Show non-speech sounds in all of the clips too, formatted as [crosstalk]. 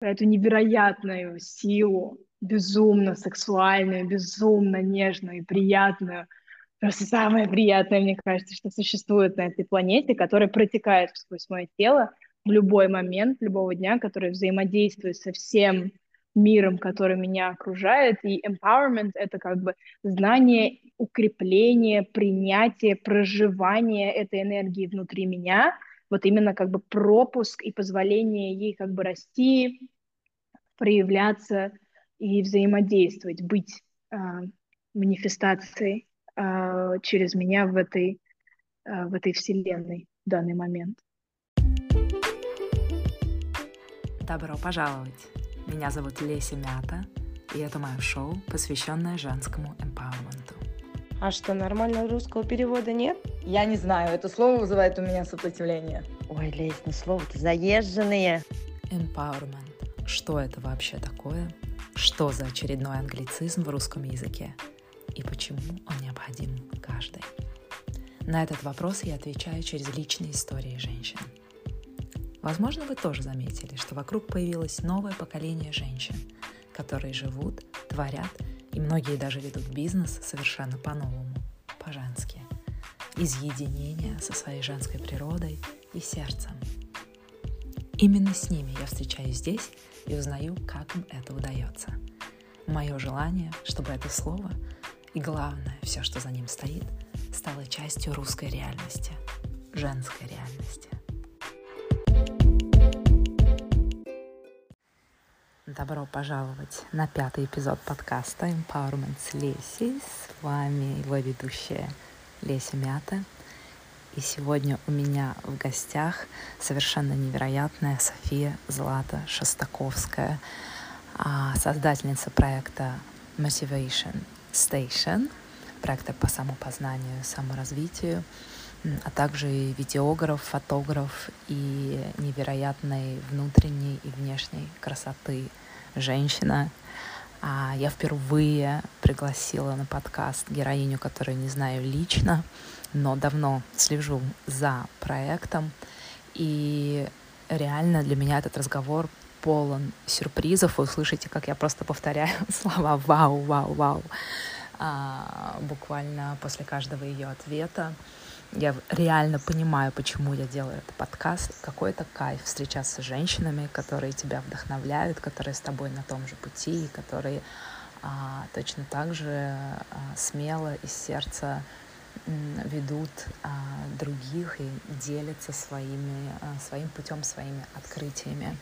эту невероятную силу, безумно сексуальную, безумно нежную и приятную, просто самое приятное, мне кажется, что существует на этой планете, которая протекает сквозь мое тело в любой момент, любого дня, который взаимодействует со всем миром, который меня окружает. И empowerment — это как бы знание, укрепление, принятие, проживание этой энергии внутри меня, вот именно как бы пропуск и позволение ей как бы расти, проявляться и взаимодействовать, быть э, манифестацией э, через меня в этой, э, в этой вселенной в данный момент. Добро пожаловать! Меня зовут Леся Мята, и это мое шоу, посвященное женскому эмпауэрменту. А что, нормального русского перевода нет? Я не знаю, это слово вызывает у меня сопротивление. Ой, Лесь, ну слово-то заезженные. Empowerment. Что это вообще такое? Что за очередной англицизм в русском языке? И почему он необходим каждой? На этот вопрос я отвечаю через личные истории женщин – Возможно, вы тоже заметили, что вокруг появилось новое поколение женщин, которые живут, творят и многие даже ведут бизнес совершенно по-новому, по-женски, из единения со своей женской природой и сердцем. Именно с ними я встречаюсь здесь и узнаю, как им это удается. Мое желание, чтобы это слово и главное, все, что за ним стоит, стало частью русской реальности, женской реальности. Добро пожаловать на пятый эпизод подкаста Empowerment с Лесей. С вами его ведущая Леся Мята. И сегодня у меня в гостях совершенно невероятная София Злата Шостаковская, а, создательница проекта Motivation Station, проекта по самопознанию, саморазвитию, а также и видеограф, фотограф и невероятной внутренней и внешней красоты женщина. А я впервые пригласила на подкаст героиню, которую не знаю лично, но давно слежу за проектом. И реально для меня этот разговор полон сюрпризов. Вы услышите, как я просто повторяю [laughs] слова «вау, вау, вау» а, буквально после каждого ее ответа. Я реально понимаю, почему я делаю этот подкаст. Какой это кайф встречаться с женщинами, которые тебя вдохновляют, которые с тобой на том же пути, которые а, точно так же а, смело из сердца ведут а, других и делятся своими, а, своим путем, своими открытиями.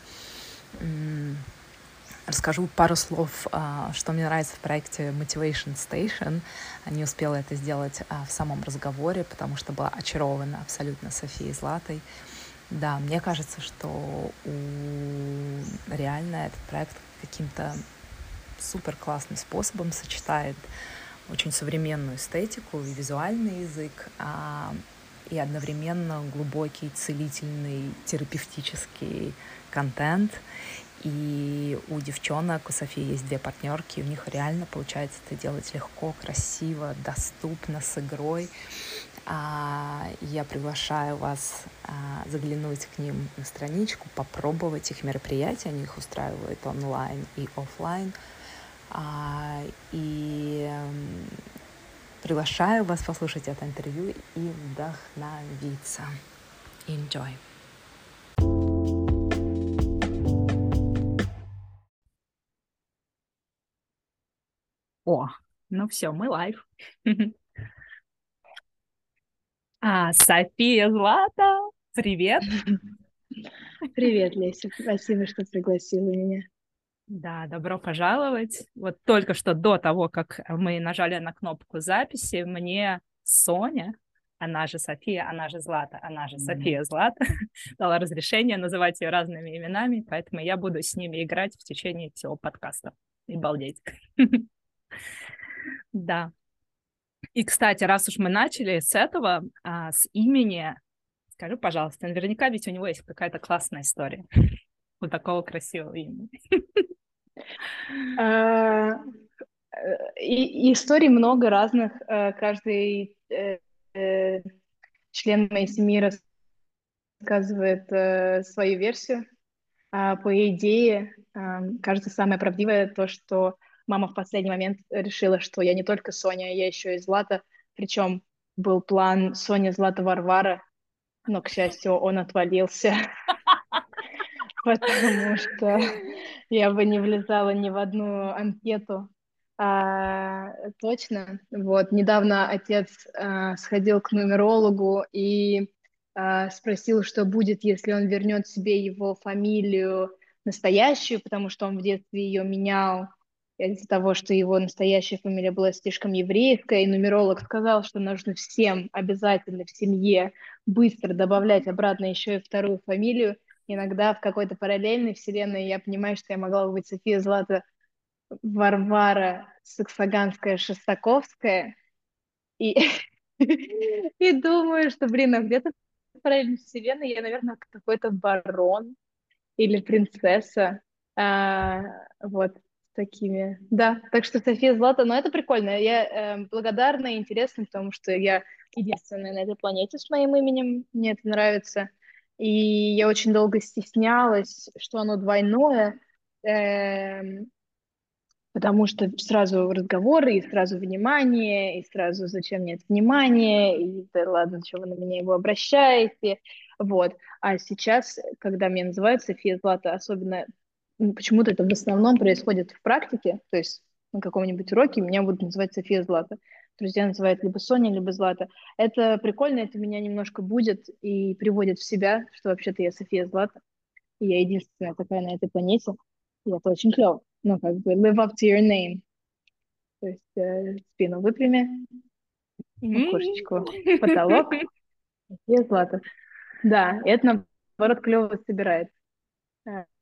Расскажу пару слов, а, что мне нравится в проекте Motivation Station. Не успела это сделать а, в самом разговоре, потому что была очарована абсолютно Софией Златой. Да, мне кажется, что у... реально этот проект каким-то супер классным способом сочетает очень современную эстетику и визуальный язык, а, и одновременно глубокий, целительный, терапевтический контент. И у девчонок, у Софии есть две партнерки, у них реально получается это делать легко, красиво, доступно, с игрой. А, я приглашаю вас а, заглянуть к ним на страничку, попробовать их мероприятия. Они их устраивают онлайн и офлайн. А, и приглашаю вас послушать это интервью и вдохновиться. Enjoy! О, ну все, мы live. [laughs] А, София Злата, привет. [laughs] Привет, Леся. Спасибо, что пригласила меня. Да, добро пожаловать. Вот только что до того, как мы нажали на кнопку записи, мне Соня, она же София, она же Злата, она же София Злата, [laughs] дала разрешение называть ее разными именами, поэтому я буду с ними играть в течение всего подкаста и балдеть. Да. И, кстати, раз уж мы начали с этого, а, с имени, скажи, пожалуйста, наверняка ведь у него есть какая-то классная история [laughs] у такого красивого имени. А, и, историй много разных. А, каждый э, э, член моей семьи рассказывает э, свою версию по идее, кажется, самое правдивое то, что мама в последний момент решила, что я не только Соня, я еще и Злата. Причем был план Соня, Злата, Варвара, но, к счастью, он отвалился, [laughs] потому что я бы не влезала ни в одну анкету. А, точно. Вот, недавно отец а, сходил к нумерологу и а, спросил, что будет, если он вернет себе его фамилию настоящую, потому что он в детстве ее менял из-за того, что его настоящая фамилия была слишком еврейская, и нумеролог сказал, что нужно всем обязательно в семье быстро добавлять обратно еще и вторую фамилию. Иногда в какой-то параллельной вселенной я понимаю, что я могла бы быть София Злата Варвара Саксаганская Шестаковская, и, [laughs] и думаю, что, блин, а где-то в параллельной вселенной я, наверное, какой-то барон или принцесса, а, вот, такими. Да, так что София Злата, но это прикольно. Я э, благодарна и интересна, потому что я единственная на этой планете с моим именем. Мне это нравится. И я очень долго стеснялась, что оно двойное, э, потому что сразу разговоры, и сразу внимание, и сразу зачем мне это внимание, и да ладно, чего вы на меня его обращаете. Вот. А сейчас, когда меня называют София Злата, особенно почему-то это в основном происходит в практике, то есть на каком-нибудь уроке меня будут называть София Злата. Друзья называют либо Соня, либо Злата. Это прикольно, это меня немножко будет и приводит в себя, что вообще-то я София Злата, и я единственная такая на этой планете, и это очень клево. Ну, как бы live up to your name. То есть э, спину выпрями, окошечку, потолок, [laughs] София Злата. Да, это наоборот клево собирает.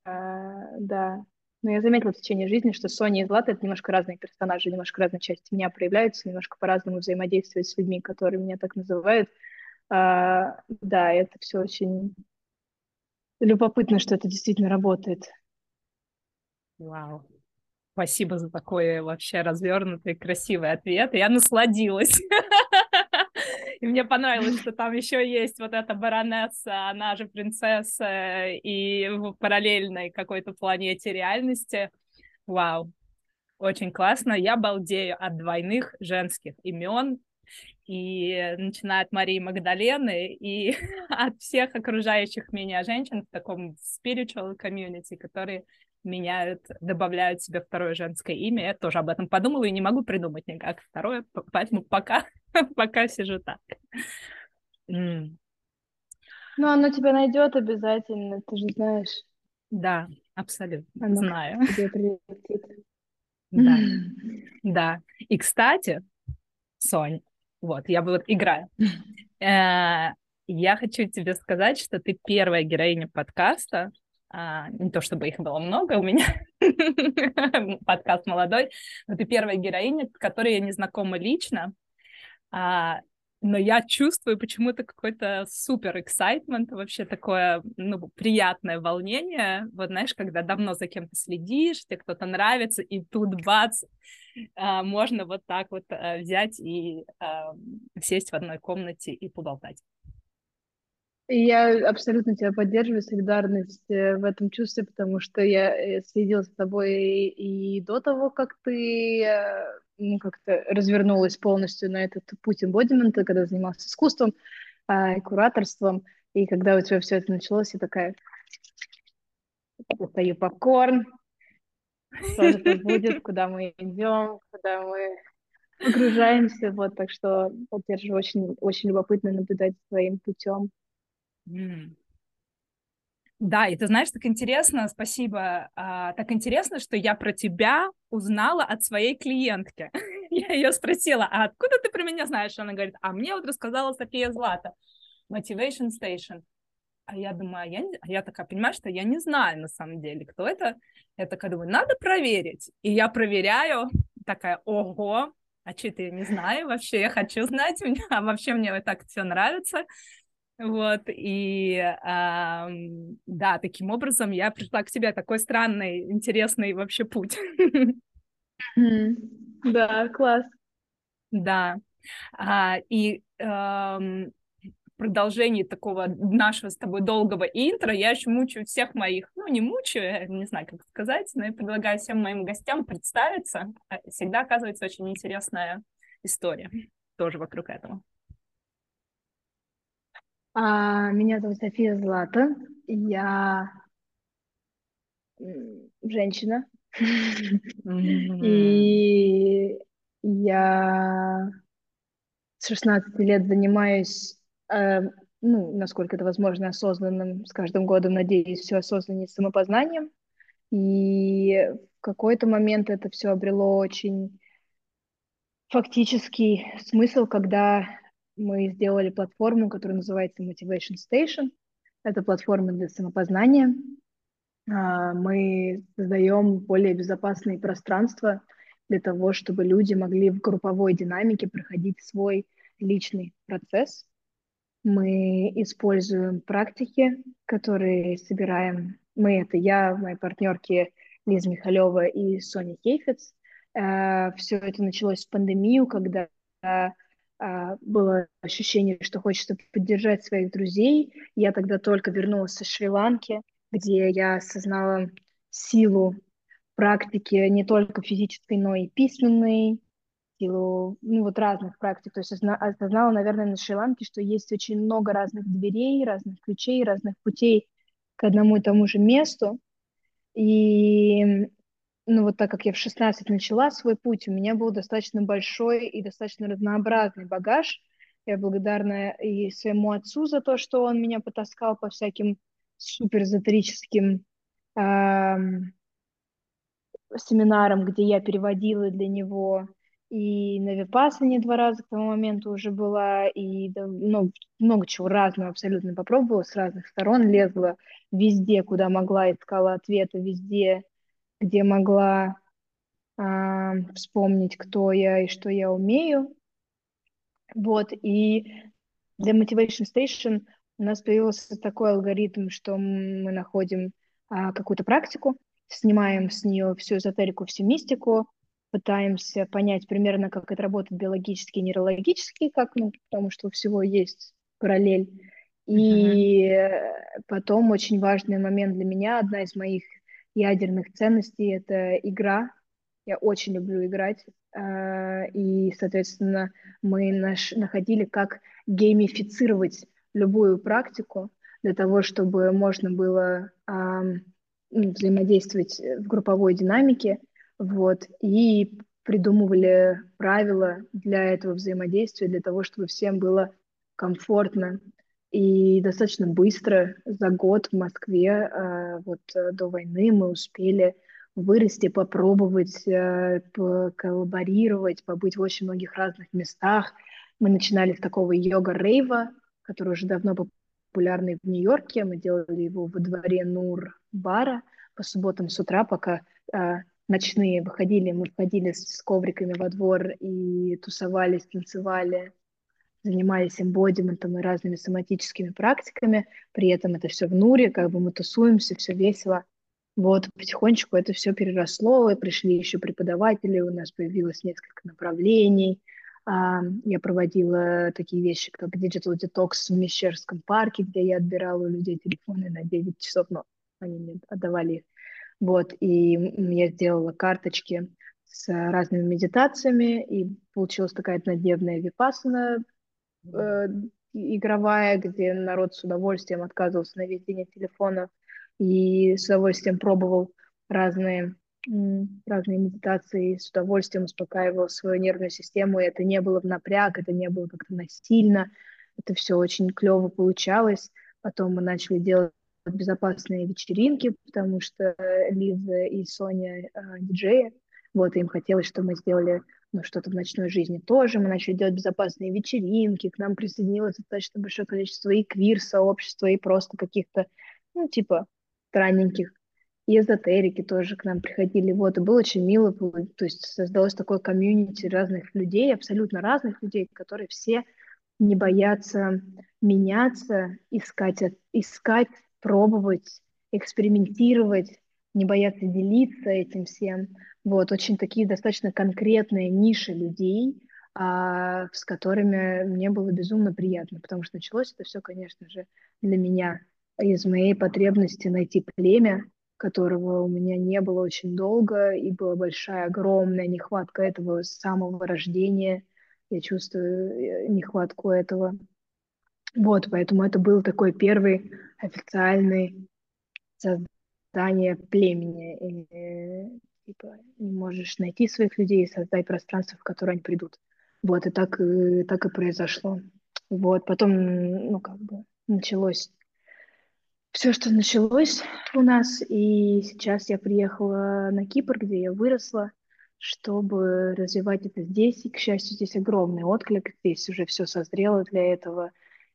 А, да. Но я заметила в течение жизни, что Соня и Злата — это немножко разные персонажи, немножко разные части меня проявляются, немножко по-разному взаимодействуют с людьми, которые меня так называют. А, да, это все очень любопытно, что это действительно работает. Вау. Спасибо за такой вообще развернутый, красивый ответ. Я насладилась. [laughs] И мне понравилось, что там еще есть вот эта баронесса, она же принцесса, и в параллельной какой-то планете реальности. Вау, очень классно. Я балдею от двойных женских имен, и начиная от Марии Магдалены и [laughs] от всех окружающих меня женщин в таком spiritual community, которые меняют, добавляют себе второе женское имя. Я тоже об этом подумала и не могу придумать никак второе, поэтому пока, [laughs] пока сижу так. Mm. Ну, оно тебя найдет обязательно, ты же знаешь. Да, абсолютно, оно знаю. Да, [laughs] да. И, кстати, Сонь, вот, я вот играю. [laughs] Э, я хочу тебе сказать, что ты первая героиня подкаста, а, не то чтобы их было много у меня, [laughs] подкаст молодой, но ты первая героиня, которой я не знакома лично, а, но я чувствую почему-то какой-то супер эксайтмент, вообще такое, ну, приятное волнение, вот знаешь, когда давно за кем-то следишь, тебе кто-то нравится, и тут бац, а, можно вот так вот а, взять и а, сесть в одной комнате и поболтать. Я абсолютно тебя поддерживаю, солидарность э, в этом чувстве, потому что я э, следила за тобой и, до того, как ты э, ну, как-то развернулась полностью на этот путь эмбодимента, когда занималась искусством а, и кураторством, и когда у тебя все это началось, я такая, достаю попкорн, что это будет, куда мы идем, куда мы погружаемся, вот, так что поддерживаю, очень, очень любопытно наблюдать своим путем. Да, и ты знаешь, так интересно, спасибо, а, так интересно, что я про тебя узнала от своей клиентки. [laughs] я ее спросила, а откуда ты про меня знаешь? Она говорит, а мне вот рассказала София Злата, Motivation Station. А я думаю, а я, а я такая понимаю, что я не знаю на самом деле, кто это. Я такая думаю, надо проверить. И я проверяю, такая, ого, а что это я не знаю вообще, я хочу знать, а вообще мне вот так все нравится. Вот, и а, да, таким образом я пришла к тебе, такой странный, интересный вообще путь. [laughs] Да, класс. Да, а, и а, продолжении такого нашего с тобой долгого интро я еще мучаю всех моих, ну, не мучаю, не знаю, как сказать, но я предлагаю всем моим гостям представиться. А, всегда оказывается очень интересная история тоже вокруг этого. А, меня зовут София Злата. Я женщина. [laughs] И я с 16 лет занимаюсь, э, ну, насколько это возможно, осознанным, с каждым годом, надеюсь, все осознаннее самопознанием. И в какой-то момент это все обрело очень фактический смысл, когда мы сделали платформу, которая называется Motivation Station. Это платформа для самопознания. А, мы создаем более безопасные пространства для того, чтобы люди могли в групповой динамике проходить свой личный процесс. Мы используем практики, которые собираем. Мы — это я, мои партнерки Лиза Михалева и Соня Хейфец. Э, Все это началось в пандемию, когда а, было ощущение, что хочется поддержать своих друзей. Я тогда только вернулась со Шри-Ланки, где я осознала силу практики не только физической, но и письменной, силу ну, вот разных практик. То есть осознала, наверное, на Шри-Ланке, что есть очень много разных дверей, разных ключей, разных путей к одному и тому же месту. И ну вот так как я в 16 начала свой путь, у меня был достаточно большой и достаточно разнообразный багаж. Я благодарна и своему отцу за то, что он меня потаскал по всяким суперэзотерическим эм, семинарам, где я переводила для него и на Випассане два раза к тому моменту уже была, и ну, много чего разного абсолютно попробовала, с разных сторон лезла везде, куда могла, искала ответы везде, где могла э, вспомнить, кто я и что я умею. Вот, и для Motivation Station у нас появился такой алгоритм, что мы находим а, какую-то практику, снимаем с нее всю эзотерику, всю мистику, пытаемся понять примерно, как это работает биологически и нейрологически, как, ну, потому что у всего есть параллель. И uh-huh. потом очень важный момент для меня, одна из моих ядерных ценностей — это игра. Я очень люблю играть. А, и, соответственно, мы наш, находили, как геймифицировать любую практику для того, чтобы можно было а, взаимодействовать в групповой динамике, вот, и придумывали правила для этого взаимодействия, для того, чтобы всем было комфортно и достаточно быстро, за год в Москве, э, вот э, до войны мы успели вырасти, попробовать э, коллаборировать, побыть в очень многих разных местах. Мы начинали с такого йога-рейва, который уже давно популярный в Нью-Йорке. Мы делали его во дворе Нур-бара по субботам с утра, пока ночные выходили, мы входили с ковриками во двор и тусовались, танцевали, занимались эмбодиментом и разными соматическими практиками, при этом это все в нуре, как бы мы тусуемся, все весело. Вот потихонечку это все переросло, и пришли еще преподаватели, у нас появилось несколько направлений. А, я проводила такие вещи, как Digital Detox в Мещерском парке, где я отбирала у людей телефоны на 9 часов, но они мне отдавали их. Вот, и я сделала карточки с разными медитациями, и получилась такая однодневная випасана э, игровая, где народ с удовольствием отказывался на от телефона и с удовольствием пробовал разные, разные медитации, с удовольствием успокаивал свою нервную систему, и это не было в напряг, это не было как-то насильно, это все очень клево получалось. Потом мы начали делать безопасные вечеринки, потому что Лиза и Соня э, диджеи, вот, им хотелось, чтобы мы сделали ну, что-то в ночной жизни тоже. Мы начали делать безопасные вечеринки, к нам присоединилось достаточно большое количество и квир-сообщества, и просто каких-то, ну, типа, странненьких. И эзотерики тоже к нам приходили. Вот, и было очень мило. То есть создалось такое комьюнити разных людей, абсолютно разных людей, которые все не боятся меняться, искать, искать, пробовать, экспериментировать, не бояться делиться этим всем. Вот, очень такие достаточно конкретные ниши людей, а, с которыми мне было безумно приятно, потому что началось это все, конечно же, для меня из моей потребности найти племя, которого у меня не было очень долго, и была большая, огромная нехватка этого с самого рождения. Я чувствую э, нехватку этого. Вот, поэтому это был такой первый официальный создание племени. И, типа, не можешь найти своих людей, создать пространство, в которое они придут. Вот, и так, и так и произошло. Вот, потом, ну, как бы, началось все, что началось у нас, и сейчас я приехала на Кипр, где я выросла, чтобы развивать это здесь. И, к счастью, здесь огромный отклик, здесь уже все созрело для этого.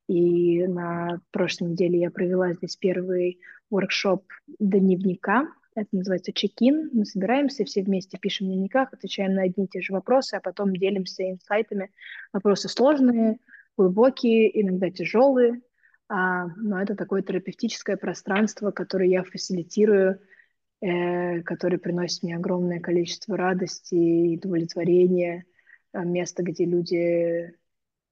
И на прошлой неделе я провела здесь первый воркшоп дневника. Это называется чекин. Мы собираемся, все вместе пишем в дневниках, отвечаем на одни и те же вопросы, а потом делимся инсайтами. Вопросы сложные, глубокие, иногда тяжелые, а, но это такое терапевтическое пространство, которое я фасилитирую, э, которое приносит мне огромное количество радости и удовлетворения, а, место, где люди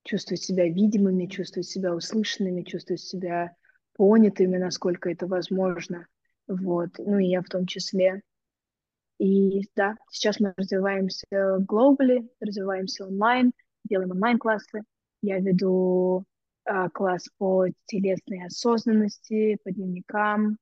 чувствуют себя видимыми, чувствуют себя услышанными, чувствуют себя понятыми, насколько это возможно. Вот. Ну и я в том числе. И да, сейчас мы развиваемся глобально, развиваемся онлайн, делаем онлайн-классы. Я веду а, класс по телесной осознанности, по дневникам.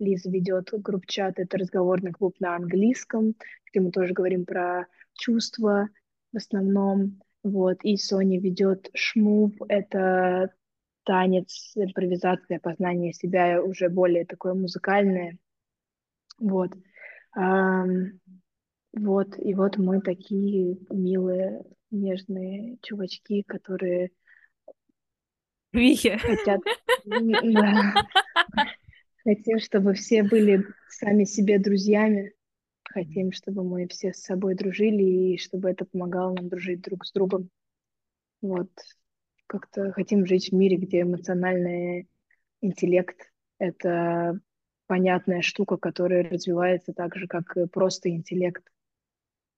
Лиза ведет групп-чат, это разговорный клуб на английском, где мы тоже говорим про чувства в основном. Вот. И Соня ведет шмув, это танец, импровизация, познание себя уже более такое музыкальное. Вот. Вот, и вот мы такие милые, нежные чувачки, которые Вихи. хотят... Хотим, чтобы все были сами себе друзьями. Хотим, чтобы мы все с собой дружили, и чтобы это помогало нам дружить друг с другом. Вот. Как-то хотим жить в мире, где эмоциональный интеллект — это понятная штука, которая развивается так же, как и просто интеллект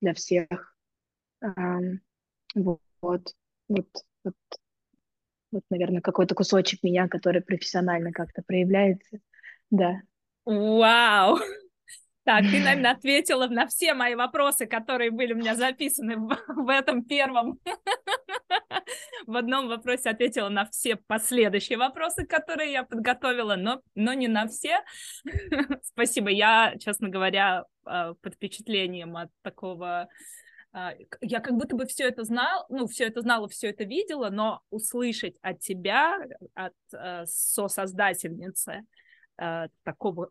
для всех. Вот, вот, вот, вот наверное, какой-то кусочек меня, который профессионально как-то проявляется. Да. Вау! [laughs] Так, ты, наверное, [laughs] ответила на все мои вопросы, которые были у меня записаны в, [laughs] в этом первом. В одном вопросе ответила на все последующие вопросы, которые я подготовила, но, но не на все. [laughs] Спасибо. Я, честно говоря, а, под впечатлением от такого а, я как будто бы все это знал, ну, все это знала, все это видела, но услышать от тебя, от э, сосоздательницы э, такого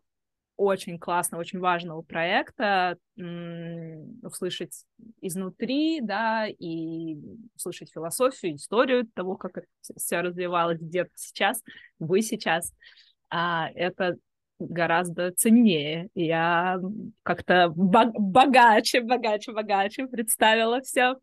очень классного, очень важного проекта, услышать изнутри, да, и услышать философию, историю того, как все развивалось где-то сейчас, вы сейчас. А, это гораздо ценнее. Я как-то богаче, богаче, богаче представила все.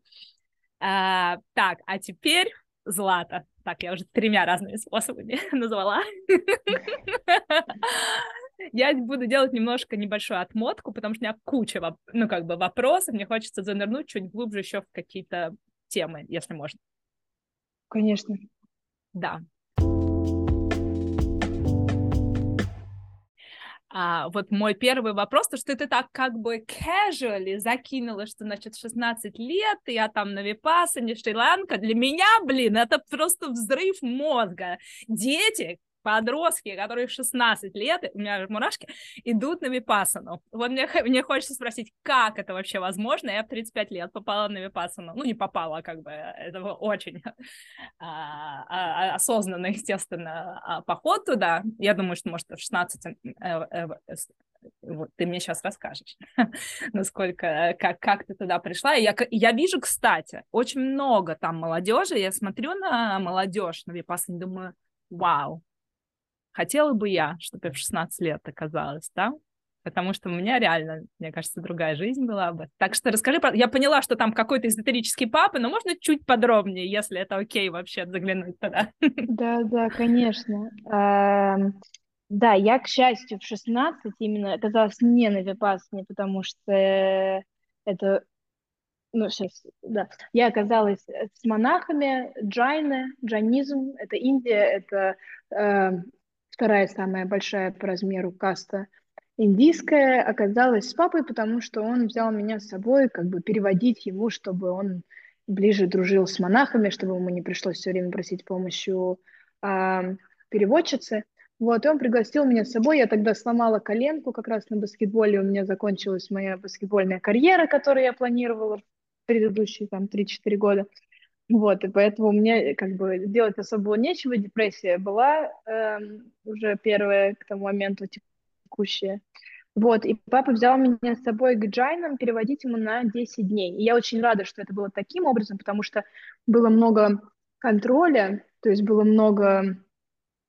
А, так, а теперь Злата. Так, я уже тремя разными способами [laughs] назвала. [laughs] Я буду делать немножко небольшую отмотку, потому что у меня куча, ну, как бы вопросов, мне хочется занырнуть чуть глубже еще в какие-то темы, если можно. Конечно. Да. А, вот мой первый вопрос, то что ты так как бы casually закинула, что, значит, 16 лет, я там на Випасане, Шри-Ланка, для меня, блин, это просто взрыв мозга. Дети, подростки, которые в 16 лет, у меня мурашки, идут на випасану. Вот мне, мне хочется спросить, как это вообще возможно? Я в 35 лет попала на випасану. Ну, не попала, а как бы, это был очень а, а, осознанно, естественно, а, поход туда. Я думаю, что, может, в 16 э, э, э, вот ты мне сейчас расскажешь, [laughs] насколько, как, как ты туда пришла. я, я вижу, кстати, очень много там молодежи. Я смотрю на молодежь на Випассане, думаю, вау, хотела бы я, чтобы я в 16 лет оказалась да? потому что у меня реально, мне кажется, другая жизнь была бы. Так что расскажи, я поняла, что там какой-то эзотерический папа, но можно чуть подробнее, если это окей вообще заглянуть туда. [laughs] Да, да, конечно. Да, я, к счастью, в 16 именно оказалась не на Випассане, потому что это ну, сейчас, да, я оказалась с монахами джайны, джайнизм, это Индия, это э, вторая самая большая по размеру каста индийская, оказалась с папой, потому что он взял меня с собой, как бы переводить ему, чтобы он ближе дружил с монахами, чтобы ему не пришлось все время просить помощи у э, переводчицы. Вот, и он пригласил меня с собой. Я тогда сломала коленку как раз на баскетболе. У меня закончилась моя баскетбольная карьера, которую я планировала в предыдущие там 3-4 года. Вот, и поэтому меня как бы делать особо было нечего. Депрессия была э, уже первая к тому моменту текущая. Вот, и папа взял меня с собой к джайнам переводить ему на 10 дней. И я очень рада, что это было таким образом, потому что было много контроля, то есть было много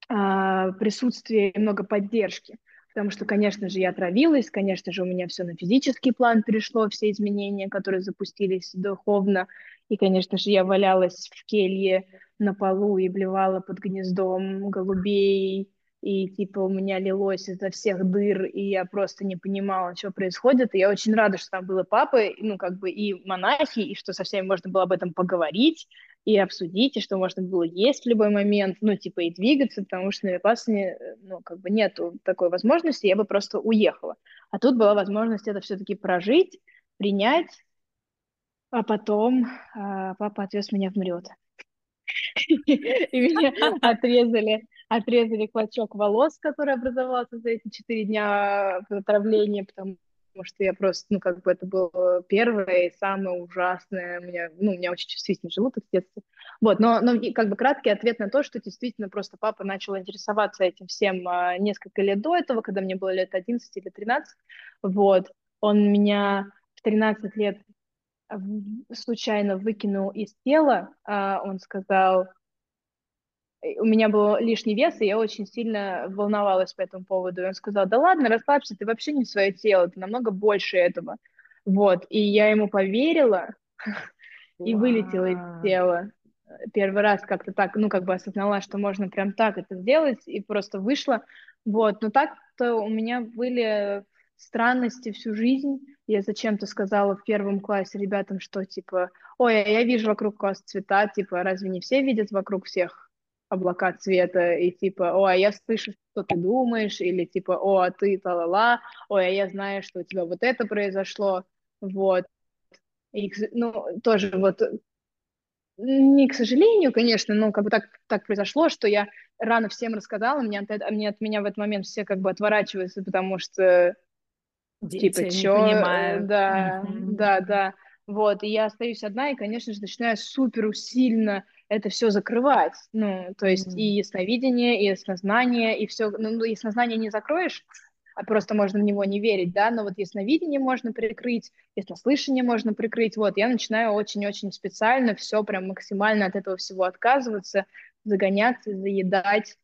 а, присутствия и много поддержки. Потому что, конечно же, я отравилась, конечно же, у меня все на физический план перешло, все изменения, которые запустились духовно. И, конечно же, я валялась в келье на полу и блевала под гнездом голубей, и типа у меня лилось изо всех дыр, и я просто не понимала, что происходит. И я очень рада, что там было папы, ну, как бы и монахи, и что со всеми можно было об этом поговорить и обсудить, и что можно было есть в любой момент, ну, типа, и двигаться, потому что на Випассане, ну, как бы нету такой возможности, я бы просто уехала. А тут была возможность это все-таки прожить, принять, а потом а, папа отвез меня в Мрет. [laughs] И меня [laughs] отрезали отрезали клочок волос, который образовался за эти четыре дня отравления, потому что я просто, ну, как бы это было первое и самое ужасное. У меня, ну, у меня очень чувствительный желудок с детства. Вот, но, но как бы краткий ответ на то, что действительно просто папа начал интересоваться этим всем а, несколько лет до этого, когда мне было лет 11 или 13. Вот, он меня в 13 лет случайно выкинул из тела. А, он сказал, у меня был лишний вес, и я очень сильно волновалась по этому поводу. И он сказал, да ладно, расслабься, ты вообще не свое тело, ты намного больше этого. Вот, и я ему поверила [laughs] и вылетела из тела. Первый раз как-то так, ну, как бы осознала, что можно прям так это сделать, и просто вышла. Вот, но так-то у меня были странности всю жизнь. Я зачем-то сказала в первом классе ребятам, что типа, ой, а я вижу вокруг вас цвета, типа, разве не все видят вокруг всех облака цвета, и типа, о, а я слышу, что ты думаешь, или типа, о, а ты та-ла-ла, ой, а я знаю, что у тебя вот это произошло, вот. И, ну, тоже вот, не к сожалению, конечно, но как бы так, так произошло, что я рано всем рассказала, мне от, мне от меня в этот момент все как бы отворачиваются, потому что, Дети типа, не чё, понимают. да, да, да, вот, и я остаюсь одна, и, конечно же, начинаю супер усиленно это все закрывать. Ну, то есть mm-hmm. и ясновидение, и яснознание, и все. Ну, ну, яснознание не закроешь, а просто можно в него не верить, да, но вот ясновидение можно прикрыть, яснослышание можно прикрыть, вот, я начинаю очень-очень специально все прям максимально от этого всего отказываться, загоняться, заедать,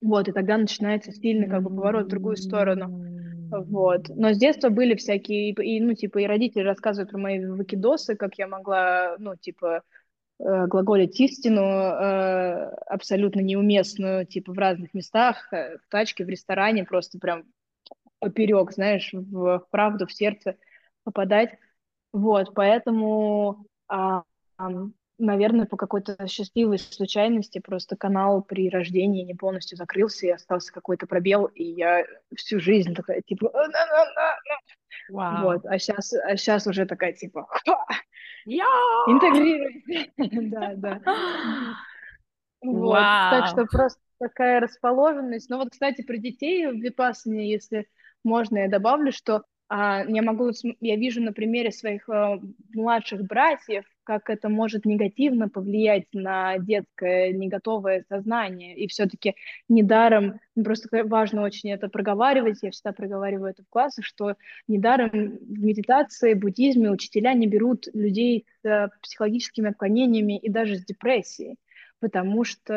вот, и тогда начинается сильный как бы поворот в другую сторону, вот. Но с детства были всякие, и, ну, типа, и родители рассказывают про мои выкидосы, как я могла, ну, типа, Э, глаголить истину э, абсолютно неуместную, типа в разных местах, э, в тачке, в ресторане, просто прям поперек, знаешь, в правду, в сердце попадать. Вот, поэтому, а, наверное, по какой-то счастливой случайности просто канал при рождении не полностью закрылся, и остался какой-то пробел, и я всю жизнь такая, типа, Wow. вот, а сейчас, а сейчас уже такая, типа, я! Интегрируйте. [laughs] Да, да. [gasps] Вот. Так что просто такая расположенность. Ну вот, кстати, про детей в Випассане, если можно, я добавлю, что а, я могу, я вижу на примере своих а, младших братьев, как это может негативно повлиять на детское неготовое сознание. И все-таки недаром, ну, просто важно очень это проговаривать, я всегда проговариваю это в классах, что недаром в медитации, буддизме учителя не берут людей с психологическими отклонениями и даже с депрессией потому что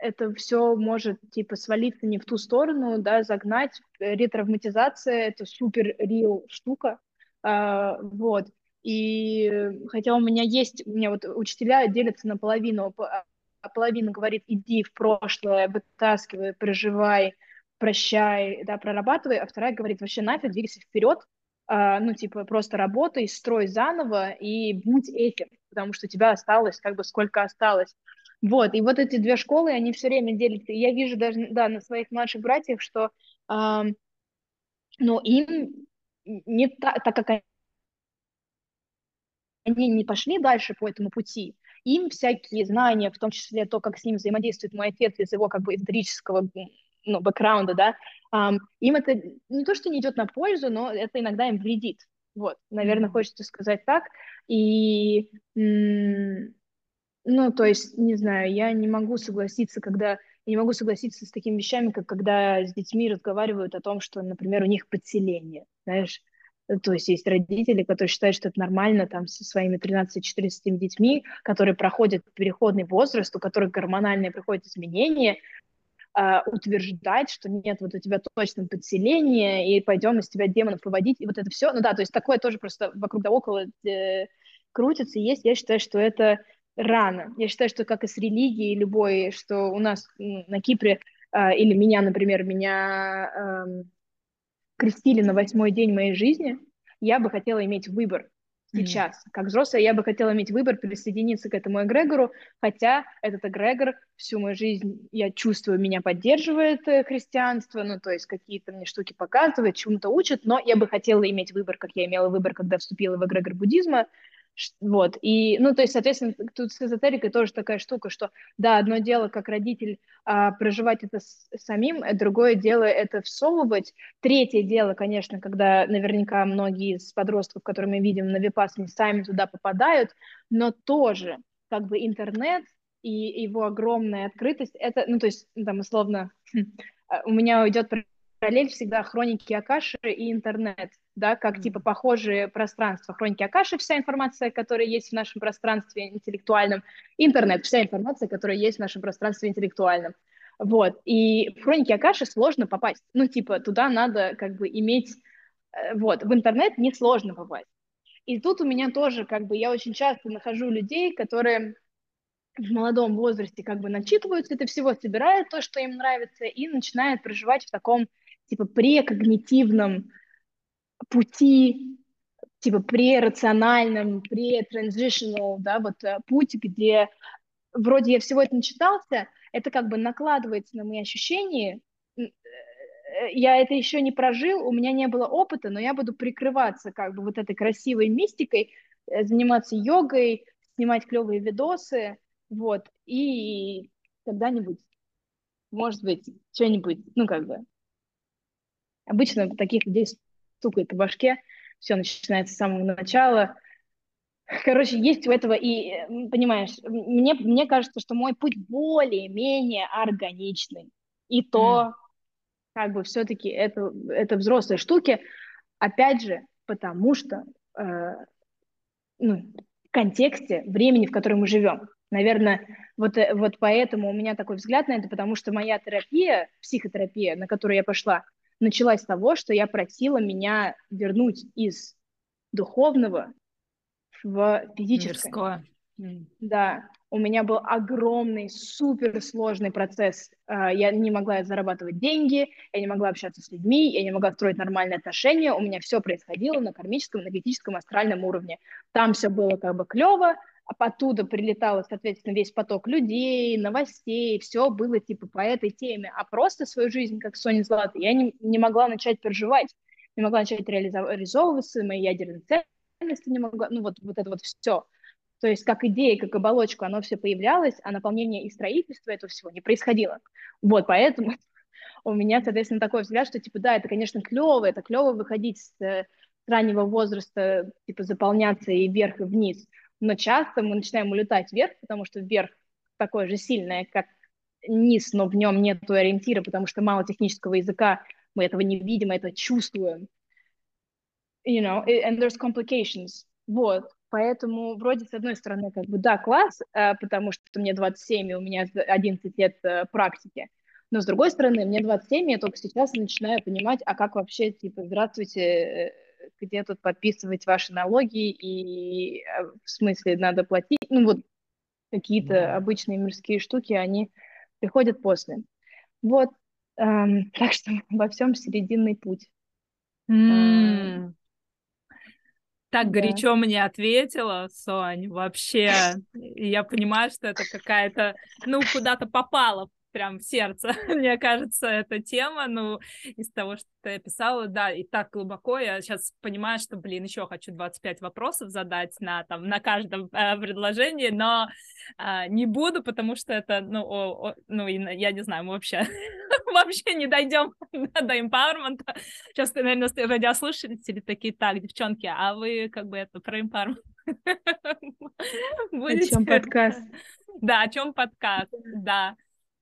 это все может типа свалиться не в ту сторону, да, загнать. Ретравматизация — это супер рил штука, а, вот. И хотя у меня есть, у меня вот учителя делятся наполовину, а половина говорит, иди в прошлое, вытаскивай, проживай, прощай, да, прорабатывай, а вторая говорит, вообще нафиг, двигайся вперед, а, ну, типа, просто работай, строй заново и будь этим, потому что у тебя осталось, как бы, сколько осталось. Вот, и вот эти две школы, они все время делятся. И я вижу даже, да, на своих младших братьях, что, э, ну, им не так, так как они не пошли дальше по этому пути, им всякие знания, в том числе то, как с ним взаимодействует мой отец из его как бы эзотерического ну, бэкграунда, да, um, им это не то, что не идет на пользу, но это иногда им вредит. Вот, наверное, хочется сказать так. И, ну, то есть, не знаю, я не могу согласиться, когда я не могу согласиться с такими вещами, как когда с детьми разговаривают о том, что, например, у них подселение, знаешь, то есть есть родители, которые считают, что это нормально там со своими 13-14 детьми, которые проходят переходный возраст, у которых гормональные приходят изменения, э, утверждать, что нет, вот у тебя точно подселение, и пойдем из тебя демонов выводить, и вот это все. Ну да, то есть такое тоже просто вокруг да около э, крутится и есть. Я считаю, что это рано. Я считаю, что как и с религией любой, что у нас на Кипре, э, или меня, например, меня... Э, крестили на восьмой день моей жизни, я бы хотела иметь выбор сейчас. Mm. Как взрослая, я бы хотела иметь выбор присоединиться к этому эгрегору, хотя этот эгрегор всю мою жизнь, я чувствую, меня поддерживает э, христианство, ну, то есть какие-то мне штуки показывает, чему-то учит, но я бы хотела иметь выбор, как я имела выбор, когда вступила в эгрегор буддизма, вот, и, ну, то есть, соответственно, тут с эзотерикой тоже такая штука, что, да, одно дело, как родитель, а, проживать это с, самим, а другое дело это всовывать. Третье дело, конечно, когда наверняка многие из подростков, которые мы видим на Випасане, сами туда попадают, но тоже, как бы, интернет и его огромная открытость, это, ну, то есть, там, условно, у меня идет параллель всегда хроники Акаши и интернет, да, как типа похожие пространства. Хроники Акаши, вся информация, которая есть в нашем пространстве интеллектуальном, интернет, вся информация, которая есть в нашем пространстве интеллектуальном. Вот, и в хроники Акаши сложно попасть, ну, типа, туда надо как бы иметь, э, вот, в интернет несложно попасть. И тут у меня тоже, как бы, я очень часто нахожу людей, которые в молодом возрасте как бы начитываются это всего, собирают то, что им нравится, и начинают проживать в таком типа прекогнитивном пути, типа прерациональном, претранзишнл, да, вот э, путь, где вроде я всего это начитался, это как бы накладывается на мои ощущения, э, я это еще не прожил, у меня не было опыта, но я буду прикрываться как бы вот этой красивой мистикой, э, заниматься йогой, снимать клевые видосы, вот, и когда-нибудь, может быть, что-нибудь, ну, как бы, Обычно таких людей стукает по башке, все начинается с самого начала. Короче, есть у этого и, понимаешь, мне, мне кажется, что мой путь более-менее органичный. И то, mm. как бы, все-таки это, это взрослые штуки, опять же, потому что э, ну, в контексте времени, в котором мы живем. Наверное, вот, э, вот поэтому у меня такой взгляд на это, потому что моя терапия, психотерапия, на которую я пошла, началась с того, что я просила меня вернуть из духовного в физическое. Мирское. Да, у меня был огромный, суперсложный процесс. А, я не могла зарабатывать деньги, я не могла общаться с людьми, я не могла строить нормальные отношения. У меня все происходило на кармическом, энергетическом, астральном уровне. Там все было как бы клево, оттуда прилетало, соответственно, весь поток людей, новостей, все было типа по этой теме, а просто свою жизнь, как Соня Злата, я не, не могла начать переживать, не могла начать реализовываться, мои ядерные ценности не могла, ну вот, вот это вот все. То есть как идея, как оболочка, оно все появлялось, а наполнение и строительство этого всего не происходило. Вот, поэтому [laughs] у меня, соответственно, такой взгляд, что, типа, да, это, конечно, клево, это клево выходить э, с раннего возраста, типа, заполняться и вверх, и вниз, но часто мы начинаем улетать вверх, потому что вверх такое же сильное, как низ, но в нем нет ориентира, потому что мало технического языка, мы этого не видим, мы это чувствуем. You know, and there's complications. Вот, поэтому вроде с одной стороны, как бы, да, класс, э, потому что мне 27, и у меня 11 лет э, практики, но с другой стороны, мне 27, я только сейчас начинаю понимать, а как вообще, типа, здравствуйте, э, где тут подписывать ваши налоги, и э, в смысле надо платить. Ну вот какие-то да. обычные мирские штуки, они приходят после. Вот, эм, [laughs] так что во всем серединный путь. Mm. так да. горячо мне ответила, Сонь, вообще. Я понимаю, что это какая-то, ну, куда-то попала прям в сердце, [laughs] мне кажется, эта тема, ну, из того, что ты описала, да, и так глубоко, я сейчас понимаю, что, блин, еще хочу 25 вопросов задать на, там, на каждом э, предложении, но э, не буду, потому что это, ну, о, о, ну, я не знаю, мы вообще, [laughs] вообще не дойдем [laughs] до empowerment. Сейчас, наверное, радиослушатели такие, так, девчонки, а вы как бы это про empowerment Будете... О чем подкаст? Да, о чем подкаст, да.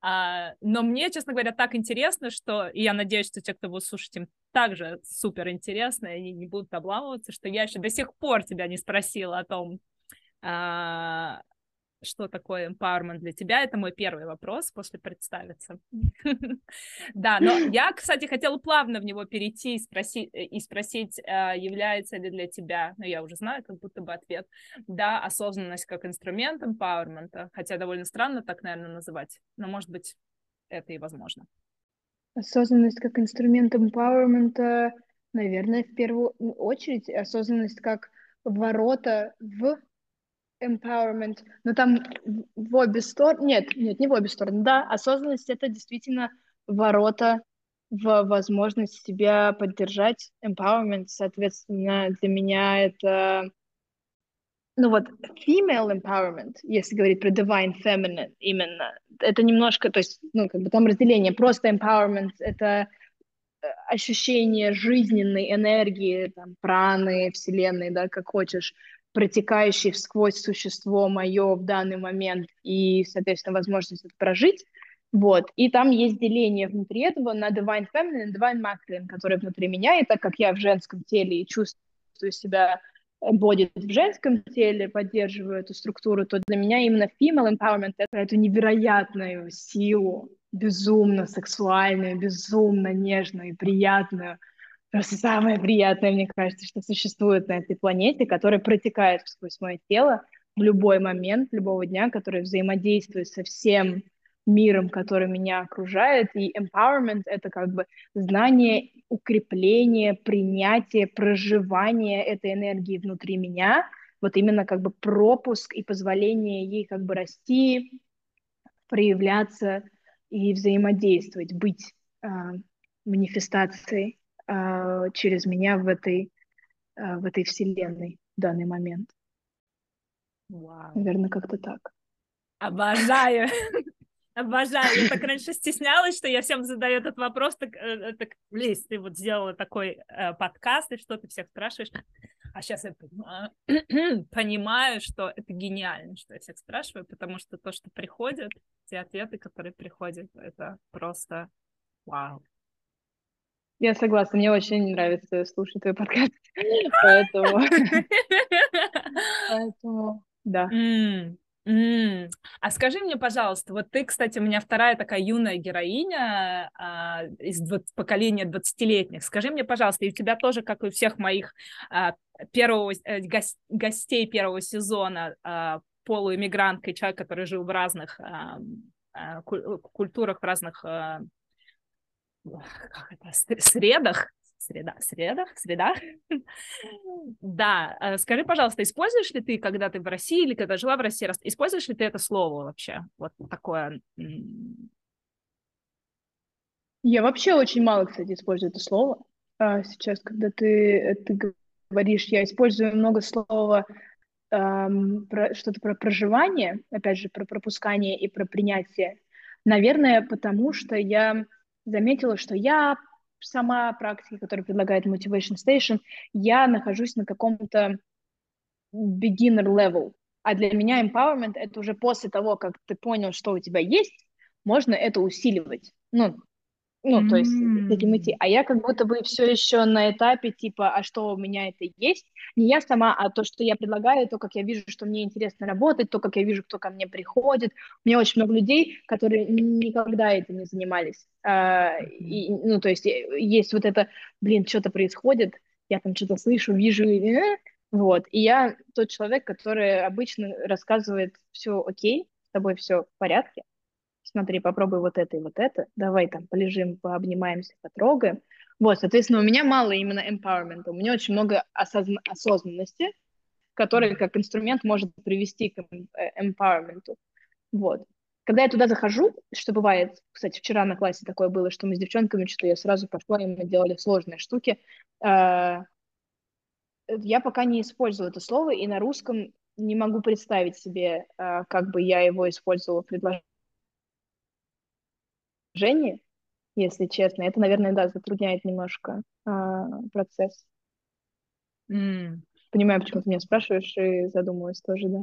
А, но мне, честно говоря, так интересно, что, и я надеюсь, что те, кто будет слушать, им также супер интересно, и они не будут обламываться, что я еще до сих пор тебя не спросила о том, а, что такое empowerment для тебя? Это мой первый вопрос после представиться. [laughs] Да, но [laughs] я, кстати, хотела плавно в него перейти и спросить, э, и спросить, а, является ли для тебя, ну, я уже знаю, как будто бы ответ, да, осознанность как инструмент empowerment, хотя довольно странно так, наверное, называть, но, может быть, это и возможно. Осознанность как инструмент empowerment, наверное, в первую очередь осознанность как ворота в empowerment, но там в обе стороны, нет, нет, не в обе стороны, да, осознанность это действительно ворота в возможность себя поддержать, empowerment, соответственно, для меня это, ну вот, female empowerment, если говорить про divine feminine именно, это немножко, то есть, ну, как бы там разделение, просто empowerment — это э, ощущение жизненной энергии, там, праны, вселенной, да, как хочешь, протекающий сквозь существо мое в данный момент и, соответственно, возможность это прожить. Вот. И там есть деление внутри этого на Divine Feminine Divine Masculine, которые внутри меня, и так как я в женском теле и чувствую себя будет в женском теле, поддерживаю эту структуру, то для меня именно female empowerment — это эту невероятную силу, безумно сексуальную, безумно нежную и приятную, Просто самое приятное, мне кажется, что существует на этой планете, которая протекает сквозь мое тело в любой момент, любого дня, который взаимодействует со всем миром, который меня окружает. И empowerment — это как бы знание, укрепление, принятие, проживание этой энергии внутри меня, вот именно как бы пропуск и позволение ей как бы расти, проявляться и взаимодействовать, быть э, манифестацией э, через меня в этой, э, в этой вселенной в данный момент. Вау. Наверное, как-то так. Обожаю. [laughs] Обожаю. Я так раньше стеснялась, что я всем задаю этот вопрос. Так, э, так Лиз, ты вот сделала такой э, подкаст, и что ты всех спрашиваешь. А сейчас я понимаю, [clears throat] понимаю, что это гениально, что я всех спрашиваю, потому что то, что приходит, те ответы, которые приходят, это просто вау. Я согласна, мне очень нравится слушать твой подкаст, [laughs] поэтому... [laughs] Поэтому, да. Mm. А скажи мне, пожалуйста, вот ты, кстати, у меня вторая такая юная героиня а, из 20, поколения 20-летних. Скажи мне, пожалуйста, и у тебя тоже, как и у всех моих а, первого, а, гость, гостей первого сезона, а, полуэмигрантка и человек, который жил в разных а, а, культурах, в разных а, средах, среда, средах, средах. да, э, скажи, пожалуйста, используешь ли ты, когда ты в России или когда жила в России, используешь ли ты это слово вообще? Вот такое. Я вообще очень мало, кстати, использую это слово. А сейчас, когда ты, ты говоришь, я использую много слова эм, про, что-то про проживание, опять же, про пропускание и про принятие. Наверное, потому что я заметила, что я сама практика, которая предлагает Motivation Station, я нахожусь на каком-то beginner level. А для меня empowerment — это уже после того, как ты понял, что у тебя есть, можно это усиливать. Ну, ну, mm-hmm. то есть с этим идти. А я как будто бы все еще на этапе типа, а что у меня это есть? Не я сама, а то, что я предлагаю, то, как я вижу, что мне интересно работать, то, как я вижу, кто ко мне приходит. У меня очень много людей, которые никогда этим не занимались. А, и, ну, то есть э, есть вот это, блин, что-то происходит, я там что-то слышу, вижу, э, вот. И я тот человек, который обычно рассказывает, все окей, с тобой все в порядке, смотри, попробуй вот это и вот это, давай там полежим, пообнимаемся, потрогаем. Вот, соответственно, у меня мало именно empowerment, у меня очень много осозна- осознанности, которая как инструмент может привести к empowerment. Вот. Когда я туда захожу, что бывает, кстати, вчера на классе такое было, что мы с девчонками что я сразу пошла, и мы делали сложные штуки, э, я пока не использую это слово, и на русском не могу представить себе, э, как бы я его использовала в предложении, если честно. Это, наверное, да, затрудняет немножко а, процесс. Mm. Понимаю, почему ты меня спрашиваешь, и задумалась тоже, да.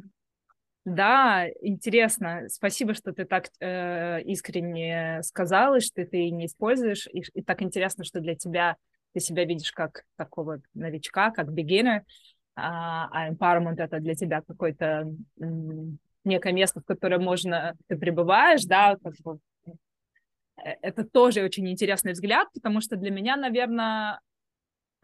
Да, интересно. Спасибо, что ты так э, искренне сказала, что ты не используешь. И, и так интересно, что для тебя ты себя видишь как такого новичка, как beginner, а, а empowerment это для тебя какое-то некое место, в которое можно ты пребываешь, да, как бы это тоже очень интересный взгляд, потому что для меня, наверное,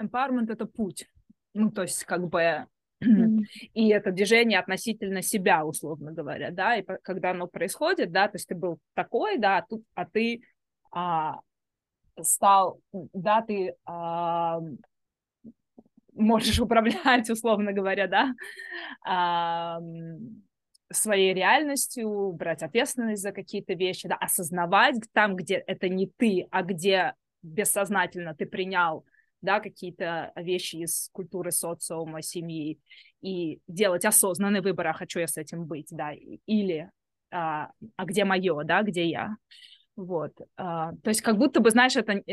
empowerment — это путь. Ну, то есть как бы [clears throat] и это движение относительно себя, условно говоря, да, и когда оно происходит, да, то есть ты был такой, да, а тут, а ты а, стал, да, ты а, можешь [laughs] управлять, условно говоря, да, а, своей реальностью, брать ответственность за какие-то вещи, да, осознавать там, где это не ты, а где бессознательно ты принял да, какие-то вещи из культуры социума, семьи, и делать осознанный выбор, а хочу я с этим быть, да, или а, а где мое, да, где я. Вот. А, то есть как будто бы, знаешь, это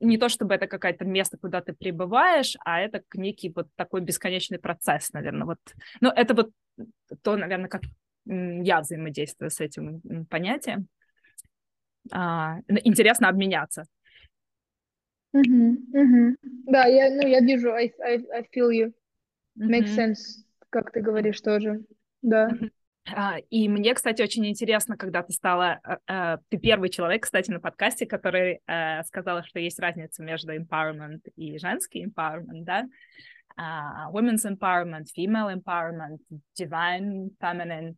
не то, чтобы это какое-то место, куда ты прибываешь, а это некий вот такой бесконечный процесс, наверное. Вот. Ну, это вот то, наверное, как я взаимодействую с этим понятием. А, интересно обменяться. Mm-hmm, mm-hmm. Да, я, ну, я вижу, I, I, I feel you. Makes mm-hmm. sense, как ты говоришь тоже. Да. Mm-hmm. Uh, и мне, кстати, очень интересно, когда ты стала, uh, uh, ты первый человек, кстати, на подкасте, который сказала, что есть разница между empowerment и женский empowerment, да, women's empowerment, female empowerment, divine feminine,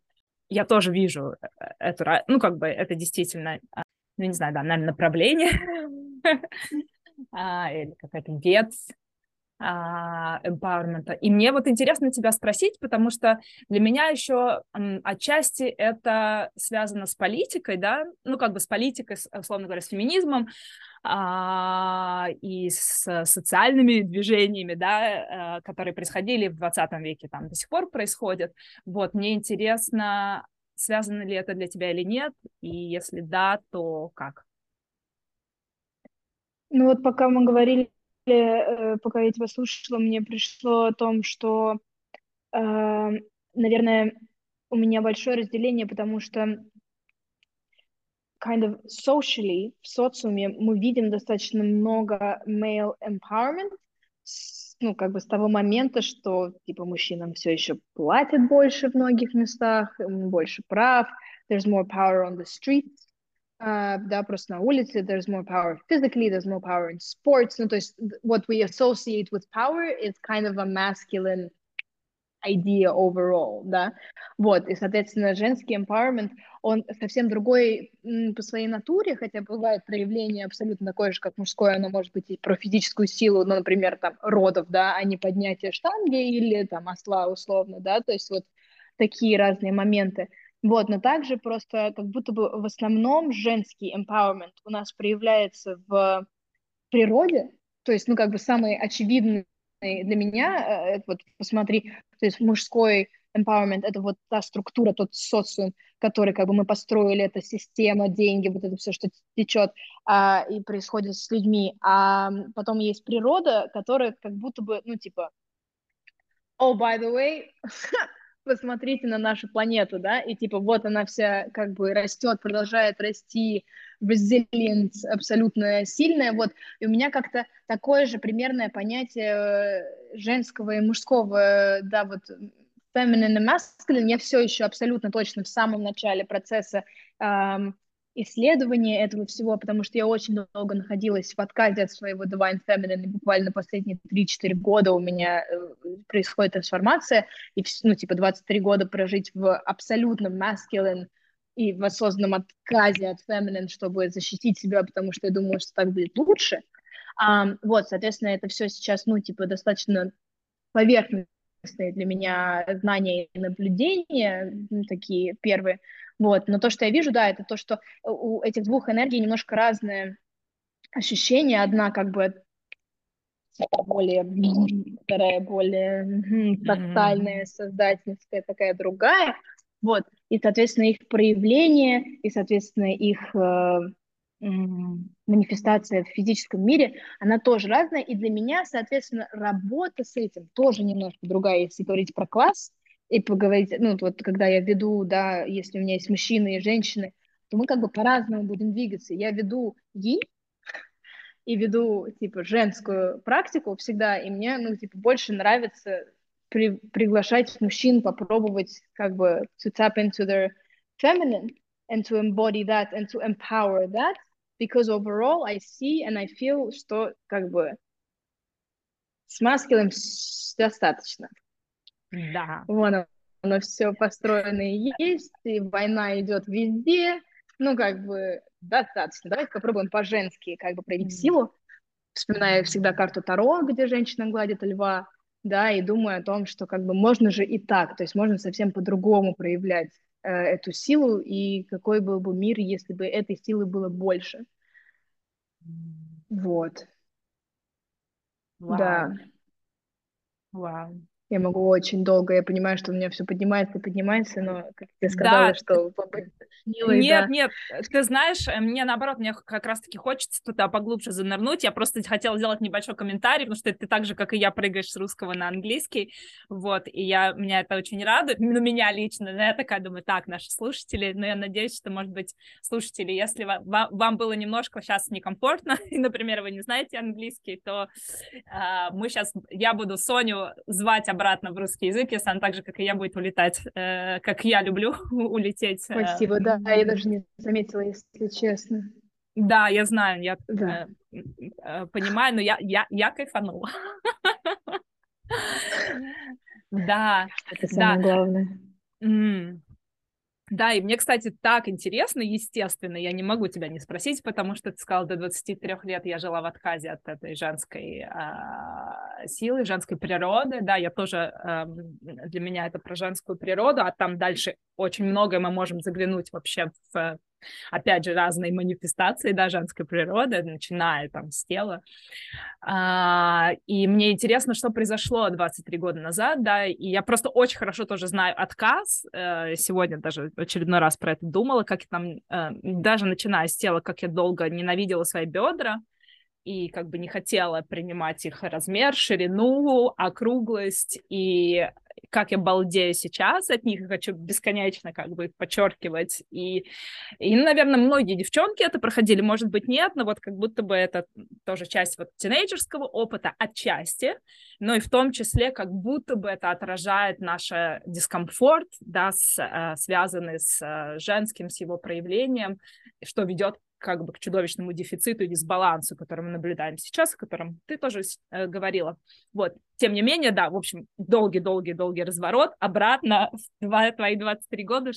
я тоже вижу э, эту, ну, как бы это действительно, а, ну, не знаю, да, наверное, направление. [laughs] А, или какая-то ветвь эмпауэрмента. И мне вот интересно тебя спросить, потому что для меня еще отчасти это связано с политикой, да, ну как бы с политикой, условно говоря, с феминизмом а, и с социальными движениями, да, э, которые происходили в 20 веке, там до сих пор происходят. Вот, мне интересно, связано ли это для тебя или нет, и если да, то как? Ну вот пока мы говорили Э, пока я тебя слушала, мне пришло о том, что, э, наверное, у меня большое разделение, потому что kind of socially в социуме мы видим достаточно много male empowerment, ну, как бы с того момента, что, типа, мужчинам все еще платят больше в многих местах, больше прав, there's more power on the streets, uh, да, просто на улице, there's more power physically, there's more power in sports, ну, то есть what we associate with power is kind of a masculine idea overall, да, вот, и, соответственно, женский empowerment, он совсем другой по своей натуре, хотя бывает проявление абсолютно такое же, как мужское, оно может быть и про физическую силу, ну, например, там, родов, да, а не поднятие штанги или, там, осла условно, да, то есть вот такие разные моменты, вот, но также просто как будто бы в основном женский empowerment у нас проявляется в природе, то есть, ну, как бы самый очевидный для меня, э, вот посмотри, то есть мужской empowerment — это вот та структура, тот социум, который как бы мы построили, эта система, деньги, вот это все, что течет а, и происходит с людьми. А потом есть природа, которая как будто бы, ну, типа, oh, by the way, [laughs] посмотрите на нашу планету, да, и типа вот она вся как бы растет, продолжает расти, resilience абсолютно сильная, вот, и у меня как-то такое же примерное понятие э, женского и мужского, да, вот, feminine и masculine, я все еще абсолютно точно в самом начале процесса эм, исследование этого всего, потому что я очень долго находилась в отказе от своего Divine Feminine, и буквально последние 3-4 года у меня э, происходит трансформация, и, ну, типа, 23 года прожить в абсолютном masculine и в осознанном отказе от feminine, чтобы защитить себя, потому что я думаю, что так будет лучше. А, вот, соответственно, это все сейчас, ну, типа, достаточно поверхностные для меня знания и наблюдения, ну, такие первые. Вот, но то, что я вижу, да, это то, что у этих двух энергий немножко разные ощущения. Одна как бы более, вторая более тотальная, создательская, такая другая. Вот, и, соответственно, их проявление, и, соответственно, их э, манифестация в физическом мире, она тоже разная, и для меня, соответственно, работа с этим тоже немножко другая, если говорить про класс, и поговорить, ну, вот когда я веду, да, если у меня есть мужчины и женщины, то мы как бы по-разному будем двигаться. Я веду инь, и веду, типа, женскую практику всегда, и мне, ну, типа, больше нравится при, приглашать мужчин попробовать, как бы, to tap into their feminine and to embody that and to empower that, because overall I see and I feel, что, как бы, с маскилом достаточно. Да. Вон оно, оно все построено и есть, и война идет везде, ну, как бы, достаточно. Давайте попробуем по-женски как бы проявить mm-hmm. силу. Вспоминаю всегда карту Таро, где женщина гладит льва, да, и думаю о том, что как бы можно же и так, то есть можно совсем по-другому проявлять э, эту силу, и какой был бы мир, если бы этой силы было больше. Вот. Вау. Да. Вау. Я могу очень долго, я понимаю, что у меня все поднимается и поднимается, но, как я сказала, да. что Милый, нет, да. нет, ты знаешь, э, мне наоборот, мне как раз-таки хочется туда поглубже занырнуть. Я просто хотела сделать небольшой комментарий, потому что ты так же, как и я, прыгаешь с русского на английский, вот, и я, меня это очень радует, ну, меня лично, но я такая думаю, так, наши слушатели, но я надеюсь, что, может быть, слушатели, если вам, вам было немножко сейчас некомфортно, [laughs] и, например, вы не знаете английский, то э, мы сейчас, я буду Соню звать обратно в русский язык, если она так же, как и я, будет улетать, э, как я люблю [laughs] улететь. Спасибо, э, да, я даже не заметила, если честно. Да, я знаю, я да. э, э, понимаю, но я, я, я кайфанула. [laughs] Да. Это самое главное. Да, и мне, кстати, так интересно, естественно, я не могу тебя не спросить, потому что ты сказала, до 23 лет я жила в отказе от этой женской э, силы, женской природы, да, я тоже, э, для меня это про женскую природу, а там дальше очень многое мы можем заглянуть вообще в опять же, разные манифестации, да, женской природы, начиная там с тела. А, и мне интересно, что произошло 23 года назад, да, и я просто очень хорошо тоже знаю отказ, э, сегодня даже очередной раз про это думала, как я там, э, даже начиная с тела, как я долго ненавидела свои бедра, и как бы не хотела принимать их размер, ширину, округлость, и как я балдею сейчас от них, и хочу бесконечно как бы подчеркивать. И, и, наверное, многие девчонки это проходили, может быть, нет, но вот как будто бы это тоже часть вот тинейджерского опыта отчасти, но и в том числе как будто бы это отражает наш дискомфорт, да, с, э, связанный с э, женским, с его проявлением, что ведет как бы к чудовищному дефициту и дисбалансу, который мы наблюдаем сейчас, о котором ты тоже э, говорила. Вот. Тем не менее, да, в общем, долгий-долгий-долгий разворот. Обратно в твои 23 года,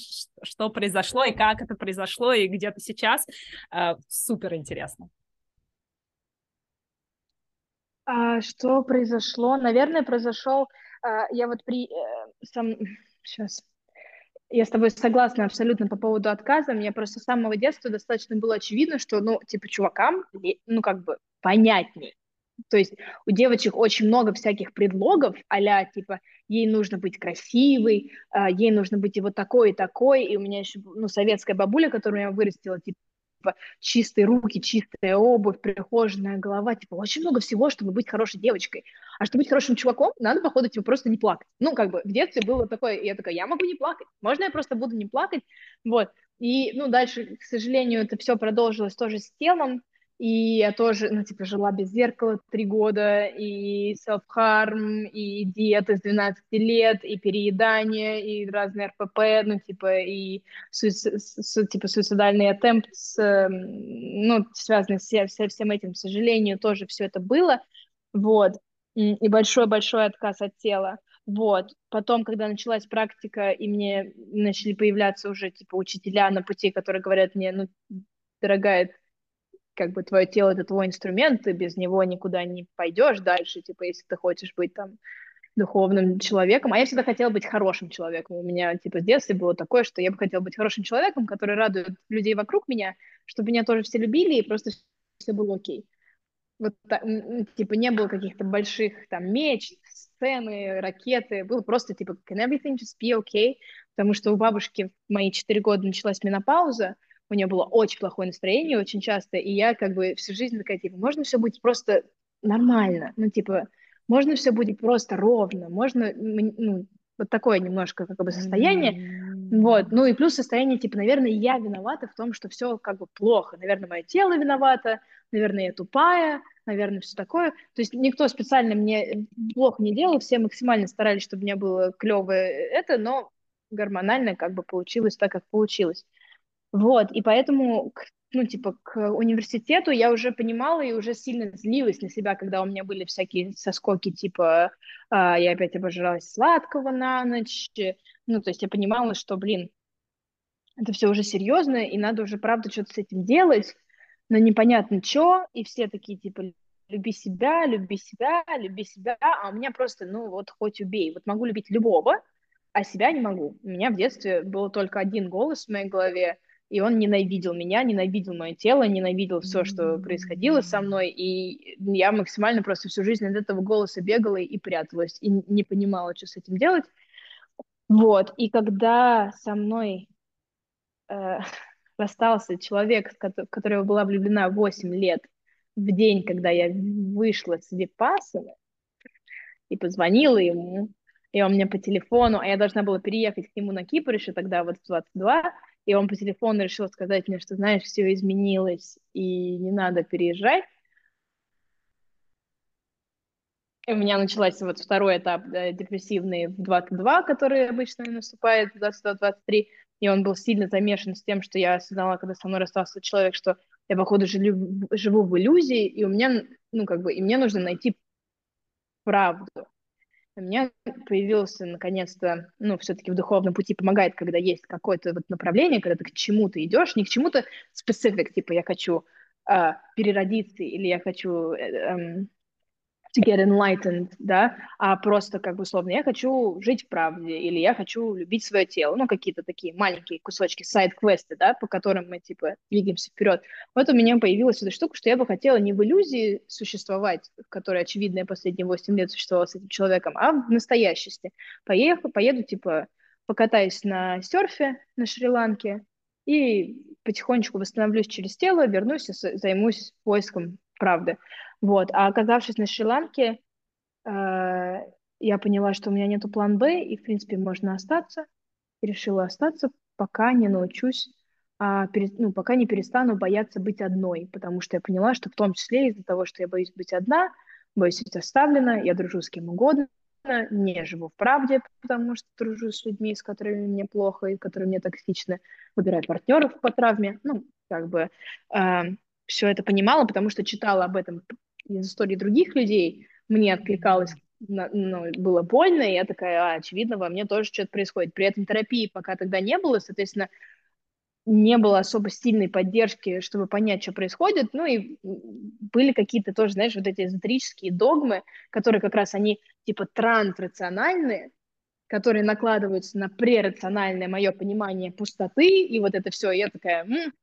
что произошло и как это произошло, и где ты сейчас. Э, супер интересно. А, что произошло? Наверное, произошел... А, я вот при... Э, сам... Сейчас я с тобой согласна абсолютно по поводу отказа. Мне просто с самого детства достаточно было очевидно, что, ну, типа, чувакам, ну, как бы, понятней. То есть у девочек очень много всяких предлогов, а типа, ей нужно быть красивой, а, ей нужно быть и вот такой, и такой. И у меня еще, ну, советская бабуля, которую я вырастила, типа, типа, чистые руки, чистая обувь, прихожая голова, типа, очень много всего, чтобы быть хорошей девочкой. А чтобы быть хорошим чуваком, надо, походу, типа, просто не плакать. Ну, как бы, в детстве было такое, я такая, я могу не плакать, можно я просто буду не плакать, вот. И, ну, дальше, к сожалению, это все продолжилось тоже с телом, и я тоже, ну, типа, жила без зеркала три года, и self-harm, и диета с 12 лет, и переедание, и разные РПП, ну, типа, и, су- типа, суицидальный атtempt, ну, связанный со, со всем этим, к сожалению, тоже все это было, вот, и большой-большой отказ от тела. Вот. Потом, когда началась практика, и мне начали появляться уже, типа, учителя на пути, которые говорят мне, ну, дорогая, как бы твое тело это твой инструмент, ты без него никуда не пойдешь дальше, типа, если ты хочешь быть там духовным человеком. А я всегда хотела быть хорошим человеком. У меня, типа, с детства было такое, что я бы хотела быть хорошим человеком, который радует людей вокруг меня, чтобы меня тоже все любили, и просто все было окей. Вот, типа, не было каких-то больших там меч, сцены, ракеты. Было просто, типа, can everything just be okay? Потому что у бабушки в мои четыре года началась менопауза, у нее было очень плохое настроение очень часто, и я как бы всю жизнь такая, типа, можно все будет просто нормально, ну, типа, можно все будет просто ровно, можно, ну, вот такое немножко как бы состояние, mm-hmm. вот, ну и плюс состояние, типа, наверное, я виновата в том, что все как бы плохо, наверное, мое тело виновато, наверное, я тупая, наверное, все такое, то есть никто специально мне плохо не делал, все максимально старались, чтобы мне было клевое это, но гормонально как бы получилось так, как получилось. Вот, и поэтому ну, типа, к университету я уже понимала и уже сильно злилась на себя, когда у меня были всякие соскоки, типа, а, я опять обожралась сладкого на ночь. Ну, то есть я понимала, что, блин, это все уже серьезно, и надо уже, правда, что-то с этим делать, но непонятно что, и все такие, типа, люби себя, люби себя, люби себя, а у меня просто, ну, вот хоть убей. Вот могу любить любого, а себя не могу. У меня в детстве был только один голос в моей голове, и он ненавидел меня, ненавидел мое тело, ненавидел все, что происходило со мной, и я максимально просто всю жизнь от этого голоса бегала и пряталась, и не понимала, что с этим делать. Вот, и когда со мной э, [laughs] расстался человек, в которого была влюблена 8 лет, в день, когда я вышла с Випассана, и позвонила ему, и он мне по телефону, а я должна была переехать к нему на Кипр еще тогда, вот в 22, и он по телефону решил сказать мне, что, знаешь, все изменилось, и не надо переезжать. И у меня начался вот второй этап да, депрессивный в 22, который обычно наступает в 22-23, и он был сильно замешан с тем, что я осознала, когда со мной расстался человек, что я, походу, живу, живу в иллюзии, и у меня, ну, как бы, и мне нужно найти правду у меня появился наконец-то, ну, все-таки в духовном пути помогает, когда есть какое-то вот направление, когда ты к чему-то идешь, не к чему-то специфик, типа я хочу э, переродиться или я хочу э, э, to get enlightened, да, а просто как бы условно я хочу жить в правде или я хочу любить свое тело, ну какие-то такие маленькие кусочки, сайд-квесты, да, по которым мы типа двигаемся вперед. Вот у меня появилась эта штука, что я бы хотела не в иллюзии существовать, в которой, очевидно, я последние 8 лет существовала с этим человеком, а в настоящести. Поеду, поеду типа покатаюсь на серфе на Шри-Ланке и потихонечку восстановлюсь через тело, вернусь и займусь поиском правды. Вот. А оказавшись на Шри-Ланке, э, я поняла, что у меня нету план Б, и, в принципе, можно остаться. И решила остаться, пока не научусь, а, пере, ну, пока не перестану бояться быть одной, потому что я поняла, что в том числе из-за того, что я боюсь быть одна, боюсь быть оставлена, я дружу с кем угодно, не живу в правде, потому что дружу с людьми, с которыми мне плохо и которые мне токсичны, выбираю партнеров по травме, ну, как бы э, все это понимала, потому что читала об этом из истории других людей, мне откликалось, ну, было больно, и я такая, а, очевидно, во мне тоже что-то происходит. При этом терапии пока тогда не было, соответственно, не было особо сильной поддержки, чтобы понять, что происходит. Ну и были какие-то тоже, знаешь, вот эти эзотерические догмы, которые как раз они типа трансрациональные, которые накладываются на прерациональное мое понимание пустоты, и вот это все. Я такая, М,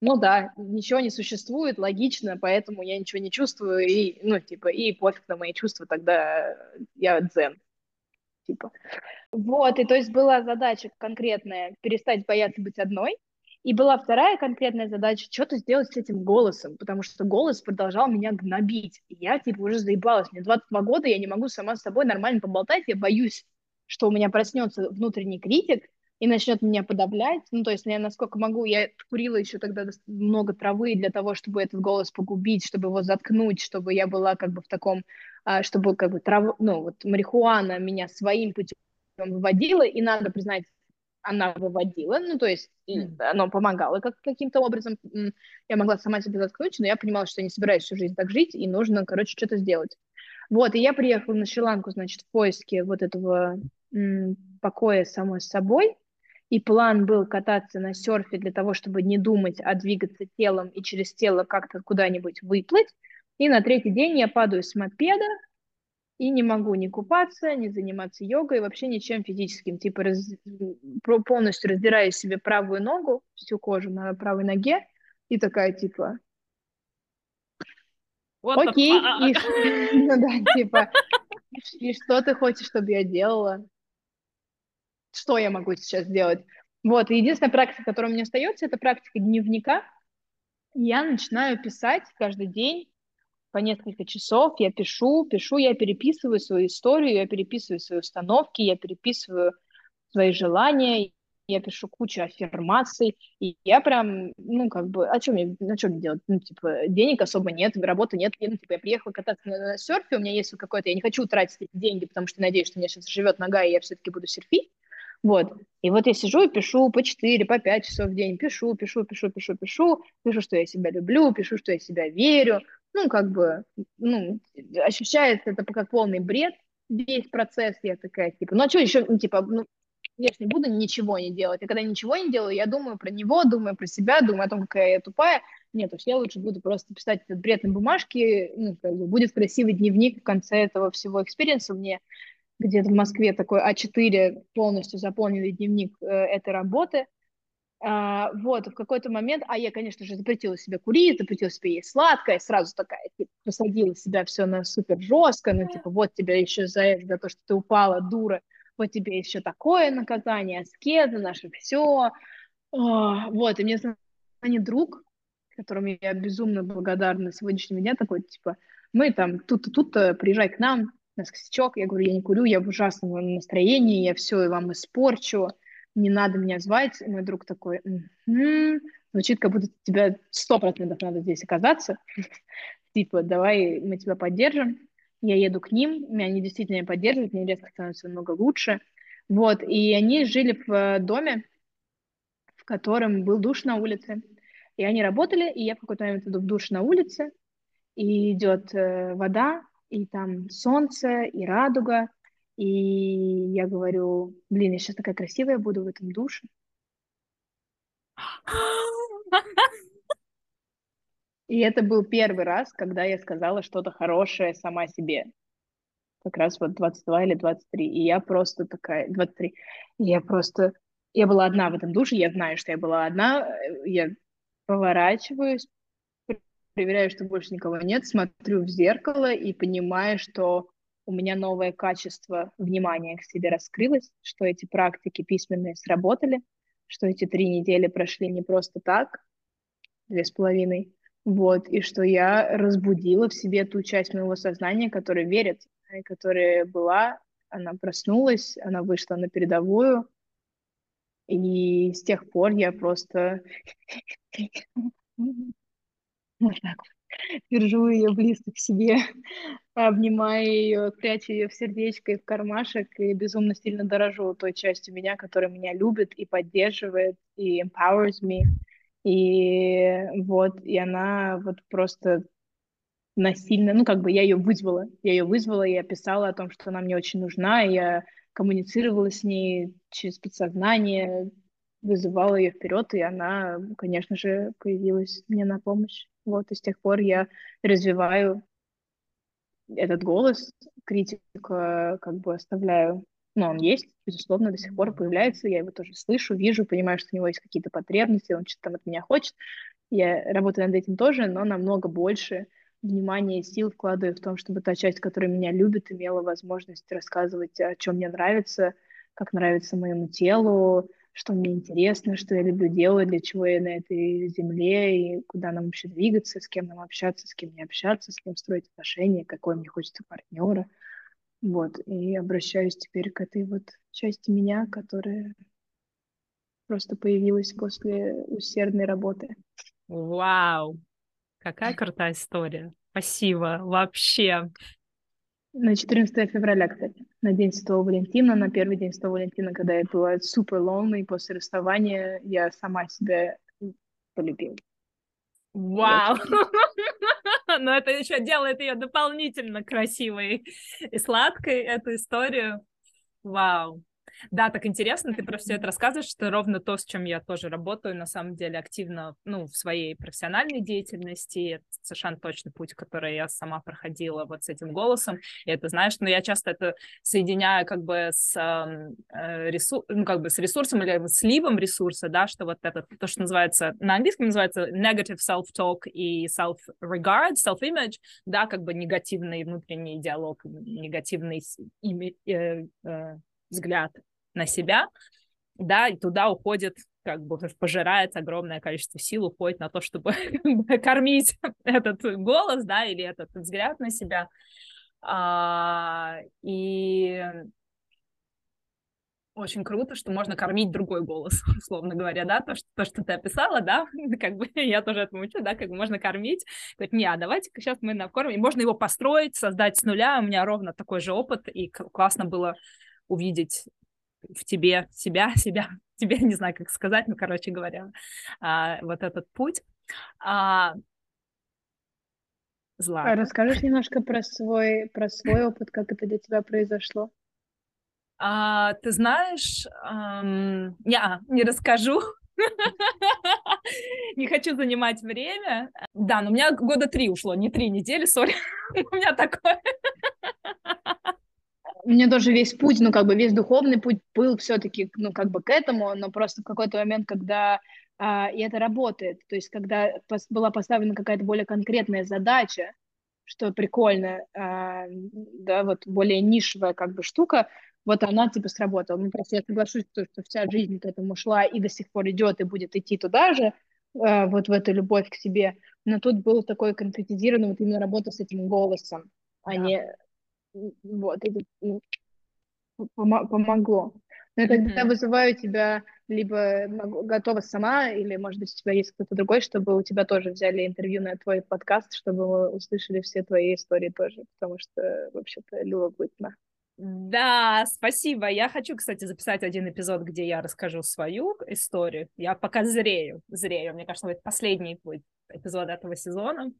ну да, ничего не существует, логично, поэтому я ничего не чувствую, и, ну, типа, и пофиг на мои чувства, тогда я дзен, типа. Вот, и то есть была задача конкретная перестать бояться быть одной, и была вторая конкретная задача что-то сделать с этим голосом, потому что голос продолжал меня гнобить. И я, типа, уже заебалась. Мне 22 года, я не могу сама с собой нормально поболтать, я боюсь, что у меня проснется внутренний критик, и начнет меня подавлять. Ну, то есть я насколько могу, я курила еще тогда много травы для того, чтобы этот голос погубить, чтобы его заткнуть, чтобы я была как бы в таком, а, чтобы как бы трав, ну, вот марихуана меня своим путем выводила, и надо признать, она выводила, ну, то есть mm. оно помогало как, каким-то образом. Я могла сама себя заткнуть, но я понимала, что я не собираюсь всю жизнь так жить, и нужно, короче, что-то сделать. Вот, и я приехала на Шри-Ланку, значит, в поиске вот этого покоя самой собой, и план был кататься на серфе для того, чтобы не думать, а двигаться телом и через тело как-то куда-нибудь выплыть. И на третий день я падаю с мопеда и не могу ни купаться, ни заниматься йогой, вообще ничем физическим. Типа раз... полностью раздираю себе правую ногу, всю кожу на правой ноге, и такая типа... What Окей, и, [laughs] ну да, типа, и что ты хочешь, чтобы я делала? Что я могу сейчас сделать? Вот, единственная практика, которая меня остается, это практика дневника. Я начинаю писать каждый день по несколько часов, я пишу, пишу, я переписываю свою историю, я переписываю свои установки, я переписываю свои желания, я пишу кучу аффирмаций, и я прям, ну, как бы, что мне, на что мне делать? Ну, типа, денег особо нет, работы нет, ну, типа, я приехала кататься на, на серфе, у меня есть какой-то, я не хочу тратить деньги, потому что надеюсь, что у меня сейчас живет нога, и я все-таки буду серфить, вот. И вот я сижу и пишу по 4, по 5 часов в день. Пишу, пишу, пишу, пишу, пишу. Пишу, что я себя люблю, пишу, что я себя верю. Ну, как бы, ну, ощущается это как полный бред. Весь процесс я такая, типа, ну, а что еще, ну, типа, ну, я же не буду ничего не делать. И когда ничего не делаю, я думаю про него, думаю про себя, думаю о том, какая я тупая. Нет, уж я лучше буду просто писать этот бред на бумажке, ну, как бы будет красивый дневник в конце этого всего experience а мне где-то в Москве такой А4 полностью заполненный дневник э, этой работы. А, вот, в какой-то момент, а я, конечно же, запретила себе курить, запретила себе есть сладкое, сразу такая, типа, посадила себя все на супер жестко, ну, типа, вот тебя еще за это, за то, что ты упала, дура, вот тебе еще такое наказание, аскеза, наше все. О, вот, и мне звонит друг, которому я безумно благодарна сегодняшнему дня, такой, типа, мы там тут-то, тут-то, приезжай к нам, у нас косячок, я говорю, я не курю, я в ужасном настроении, я все вам испорчу, не надо меня звать. И мой друг такой, м-м-м", звучит, как будто тебя сто процентов надо здесь оказаться. [laughs] Типа, давай мы тебя поддержим. Я еду к ним, меня они действительно поддерживают, мне резко становится намного лучше. Вот, и они жили в э, доме, в котором был душ на улице. И они работали, и я в какой-то момент иду в душ на улице, и идет э, вода, и там солнце, и радуга, и я говорю, блин, я сейчас такая красивая буду в этом душе. [laughs] И это был первый раз, когда я сказала что-то хорошее сама себе. Как раз вот 22 или 23. И я просто такая, 23. Я просто, я была одна в этом душе, я знаю, что я была одна. Я поворачиваюсь, проверяю, что больше никого нет, смотрю в зеркало и понимаю, что у меня новое качество внимания к себе раскрылось, что эти практики письменные сработали, что эти три недели прошли не просто так, две с половиной, вот, и что я разбудила в себе ту часть моего сознания, которая верит, которая была, она проснулась, она вышла на передовую, и с тех пор я просто [laughs] вот так вот. Держу ее близко к себе, [laughs] обнимаю ее, прячу ее в сердечко и в кармашек, и безумно сильно дорожу той частью меня, которая меня любит и поддерживает, и empowers me. И вот, и она вот просто насильно, ну, как бы я ее вызвала, я ее вызвала, я писала о том, что она мне очень нужна, я коммуницировала с ней через подсознание, вызывала ее вперед, и она, конечно же, появилась мне на помощь. Вот, и с тех пор я развиваю этот голос, критика как бы оставляю, но он есть, безусловно, до сих пор появляется, я его тоже слышу, вижу, понимаю, что у него есть какие-то потребности, он что-то там от меня хочет. Я работаю над этим тоже, но намного больше внимания и сил вкладываю в том, чтобы та часть, которая меня любит, имела возможность рассказывать, о чем мне нравится, как нравится моему телу, что мне интересно, что я люблю делать, для чего я на этой земле, и куда нам вообще двигаться, с кем нам общаться, с кем не общаться, с кем строить отношения, какой мне хочется партнера. Вот, и обращаюсь теперь к этой вот части меня, которая просто появилась после усердной работы. Вау! Какая крутая история. Спасибо. Вообще. На 14 февраля, кстати, на День Святого Валентина, на первый день Святого Валентина, когда я была супер lonely после расставания, я сама себя полюбила. Вау! [laughs] Но это еще делает ее дополнительно красивой и сладкой, эту историю. Вау! Да, так интересно, ты про все это рассказываешь, что ровно то, с чем я тоже работаю, на самом деле, активно, ну, в своей профессиональной деятельности. Это совершенно точно путь, который я сама проходила вот с этим голосом. И это, знаешь, но ну, я часто это соединяю как бы с, э, ресур... ну, как бы с ресурсом или сливом ресурса, да, что вот это, то, что называется, на английском называется negative self-talk и self-regard, self-image, да, как бы негативный внутренний диалог, негативный э, э, взгляд на себя, да, и туда уходит как бы пожирает огромное количество сил, уходит на то, чтобы [laughs] кормить [laughs] этот голос, да, или этот взгляд на себя. А, и очень круто, что можно кормить другой голос, [laughs] условно говоря, да, то, что, то, что ты описала, да, как бы я тоже этому учу, да, как бы можно кормить, говорить, не, а давайте сейчас мы накормим, и можно его построить, создать с нуля, у меня ровно такой же опыт, и классно было увидеть в тебе себя, [laughs] себя, тебе, не знаю, как сказать, ну, короче говоря, а, вот этот путь. А, Злата. Расскажешь немножко про свой, про свой опыт, как это для тебя произошло? А, ты знаешь, эм, я не расскажу. [laughs] Не хочу занимать время. Да, но у меня года три ушло, не три недели, сори. [laughs] У меня такое. Меня тоже весь путь, ну, как бы весь духовный путь был все-таки, ну, как бы к этому, но просто в какой-то момент, когда а, и это работает, то есть когда пос- была поставлена какая-то более конкретная задача, что прикольно, а, да, вот более нишевая как бы штука, вот она типа сработала. Ну, просто я соглашусь, что, что вся жизнь к этому шла и до сих пор идет и будет идти туда же, э, вот в эту любовь к себе. Но тут был такой конкретизированный вот именно работа с этим голосом, а да. а не вот, и, ну, помогло. Но mm-hmm. вызываю тебя либо готова сама, или, может быть, у тебя есть кто-то другой, чтобы у тебя тоже взяли интервью на твой подкаст, чтобы мы услышали все твои истории тоже, потому что, вообще-то, любопытно. Да, спасибо. Я хочу, кстати, записать один эпизод, где я расскажу свою историю. Я пока зрею, зрею. Мне кажется, это последний будет эпизод этого сезона.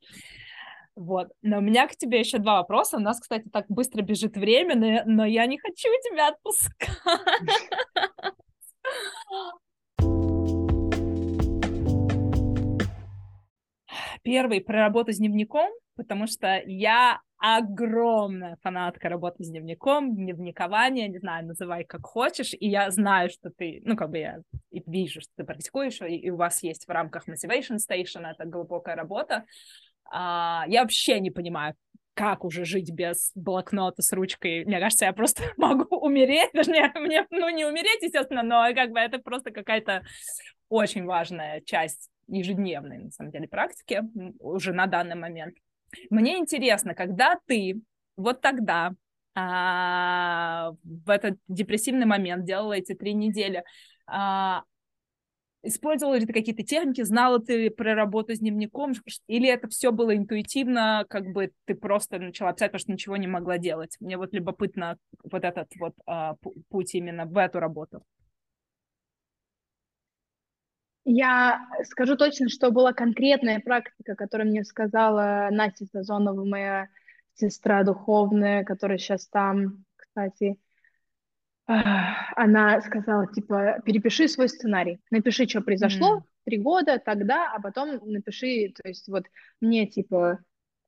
Вот. Но у меня к тебе еще два вопроса. У нас, кстати, так быстро бежит время, но, но я не хочу тебя отпускать. Первый про работу с дневником, потому что я огромная фанатка работы с дневником, дневникования, не знаю, называй как хочешь, и я знаю, что ты, ну, как бы я вижу, что ты практикуешь, и, и у вас есть в рамках Motivation Station это глубокая работа. А, я вообще не понимаю, как уже жить без блокнота с ручкой. Мне кажется, я просто [laughs] могу умереть, даже не, мне, ну, не умереть, естественно, но как бы это просто какая-то очень важная часть ежедневной, на самом деле, практики уже на данный момент. Мне интересно, когда ты вот тогда а, в этот депрессивный момент делала эти три недели, а, использовала ли ты какие-то техники, знала ты про работу с дневником, или это все было интуитивно, как бы ты просто начала писать, потому что ничего не могла делать? Мне вот любопытно вот этот вот а, путь именно в эту работу. Я скажу точно, что была конкретная практика, которую мне сказала Настя Сазонова, моя сестра духовная, которая сейчас там, кстати. Она сказала, типа, перепиши свой сценарий, напиши, что произошло, mm. три года, тогда, а потом напиши, то есть вот мне, типа,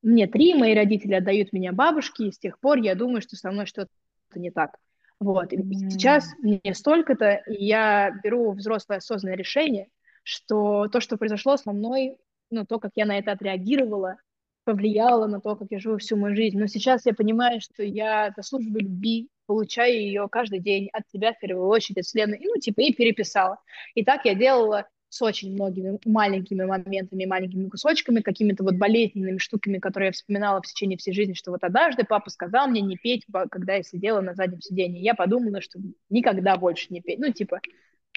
мне три, мои родители отдают меня бабушке, и с тех пор я думаю, что со мной что-то не так. Вот, и mm. сейчас мне столько-то, и я беру взрослое осознанное решение, что то, что произошло со мной, ну, то, как я на это отреагировала, повлияло на то, как я живу всю мою жизнь. Но сейчас я понимаю, что я заслуживаю любви, получаю ее каждый день от тебя в первую очередь, от Вселенной, ну, типа, и переписала. И так я делала с очень многими маленькими моментами, маленькими кусочками, какими-то вот болезненными штуками, которые я вспоминала в течение всей жизни, что вот однажды папа сказал мне не петь, когда я сидела на заднем сиденье. Я подумала, что никогда больше не петь. Ну, типа,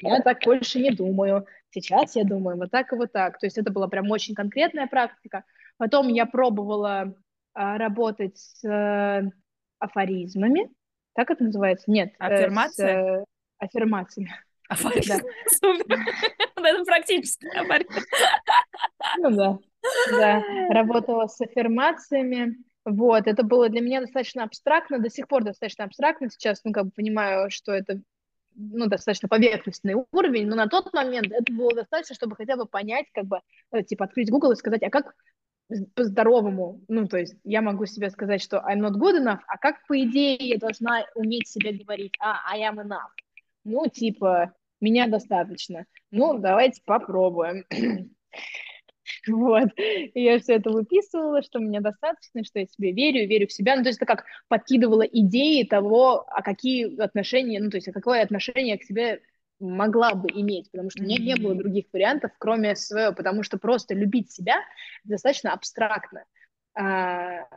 я так больше не думаю, сейчас я думаю вот так и вот так. То есть это была прям очень конкретная практика. Потом я пробовала а, работать с а, афоризмами, так это называется? Нет. Аффирмация? Э, с, э, аффирмациями. Афоризм. Это практически Ну да. Да, работала с аффирмациями. Вот, это было для меня достаточно абстрактно, до сих пор достаточно абстрактно. Сейчас, ну, как бы понимаю, что это ну, достаточно поверхностный уровень, но на тот момент это было достаточно, чтобы хотя бы понять, как бы, э, типа, открыть Google и сказать, а как по-здоровому, ну, то есть я могу себе сказать, что I'm not good enough, а как, по идее, я должна уметь себе говорить, а, I am enough? Ну, типа, меня достаточно. Ну, давайте попробуем. [clears throat] Вот. Я все это выписывала, что мне достаточно, что я себе верю, верю в себя. Ну, то есть это как подкидывала идеи того, а какие отношения, ну, то есть а какое отношение к себе могла бы иметь, потому что у меня не было других вариантов, кроме своего, потому что просто любить себя достаточно абстрактно. А,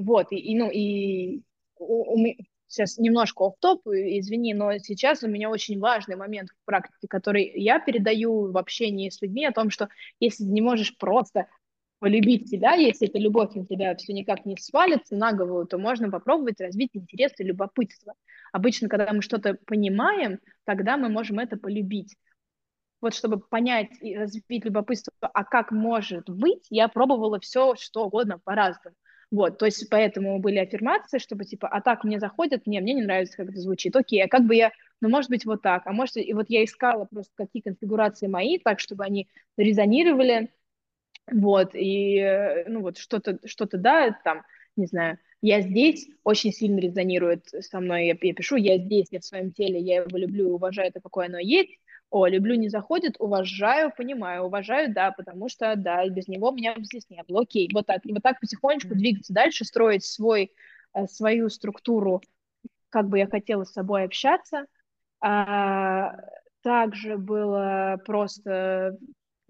вот, и, и, ну, и у, у, сейчас немножко оф топ извини, но сейчас у меня очень важный момент в практике, который я передаю в общении с людьми о том, что если ты не можешь просто полюбить себя, если эта любовь на тебя все никак не свалится на голову, то можно попробовать развить интерес и любопытство. Обычно, когда мы что-то понимаем, тогда мы можем это полюбить. Вот чтобы понять и развить любопытство, а как может быть, я пробовала все, что угодно по-разному. Вот, то есть поэтому были аффирмации, чтобы типа, а так мне заходит, не, мне не нравится, как это звучит, окей, а как бы я, ну, может быть, вот так, а может, и вот я искала просто какие конфигурации мои, так, чтобы они резонировали, вот, и, э, ну, вот что-то, что-то, да, там, не знаю, я здесь очень сильно резонирует со мной, я, я пишу, я здесь, я в своем теле, я его люблю, уважаю это, какое оно есть, о, люблю не заходит, уважаю, понимаю, уважаю, да, потому что, да, без него меня здесь не было, окей, вот так, и вот так потихонечку двигаться дальше, строить свой, э, свою структуру, как бы я хотела с собой общаться. А, также было просто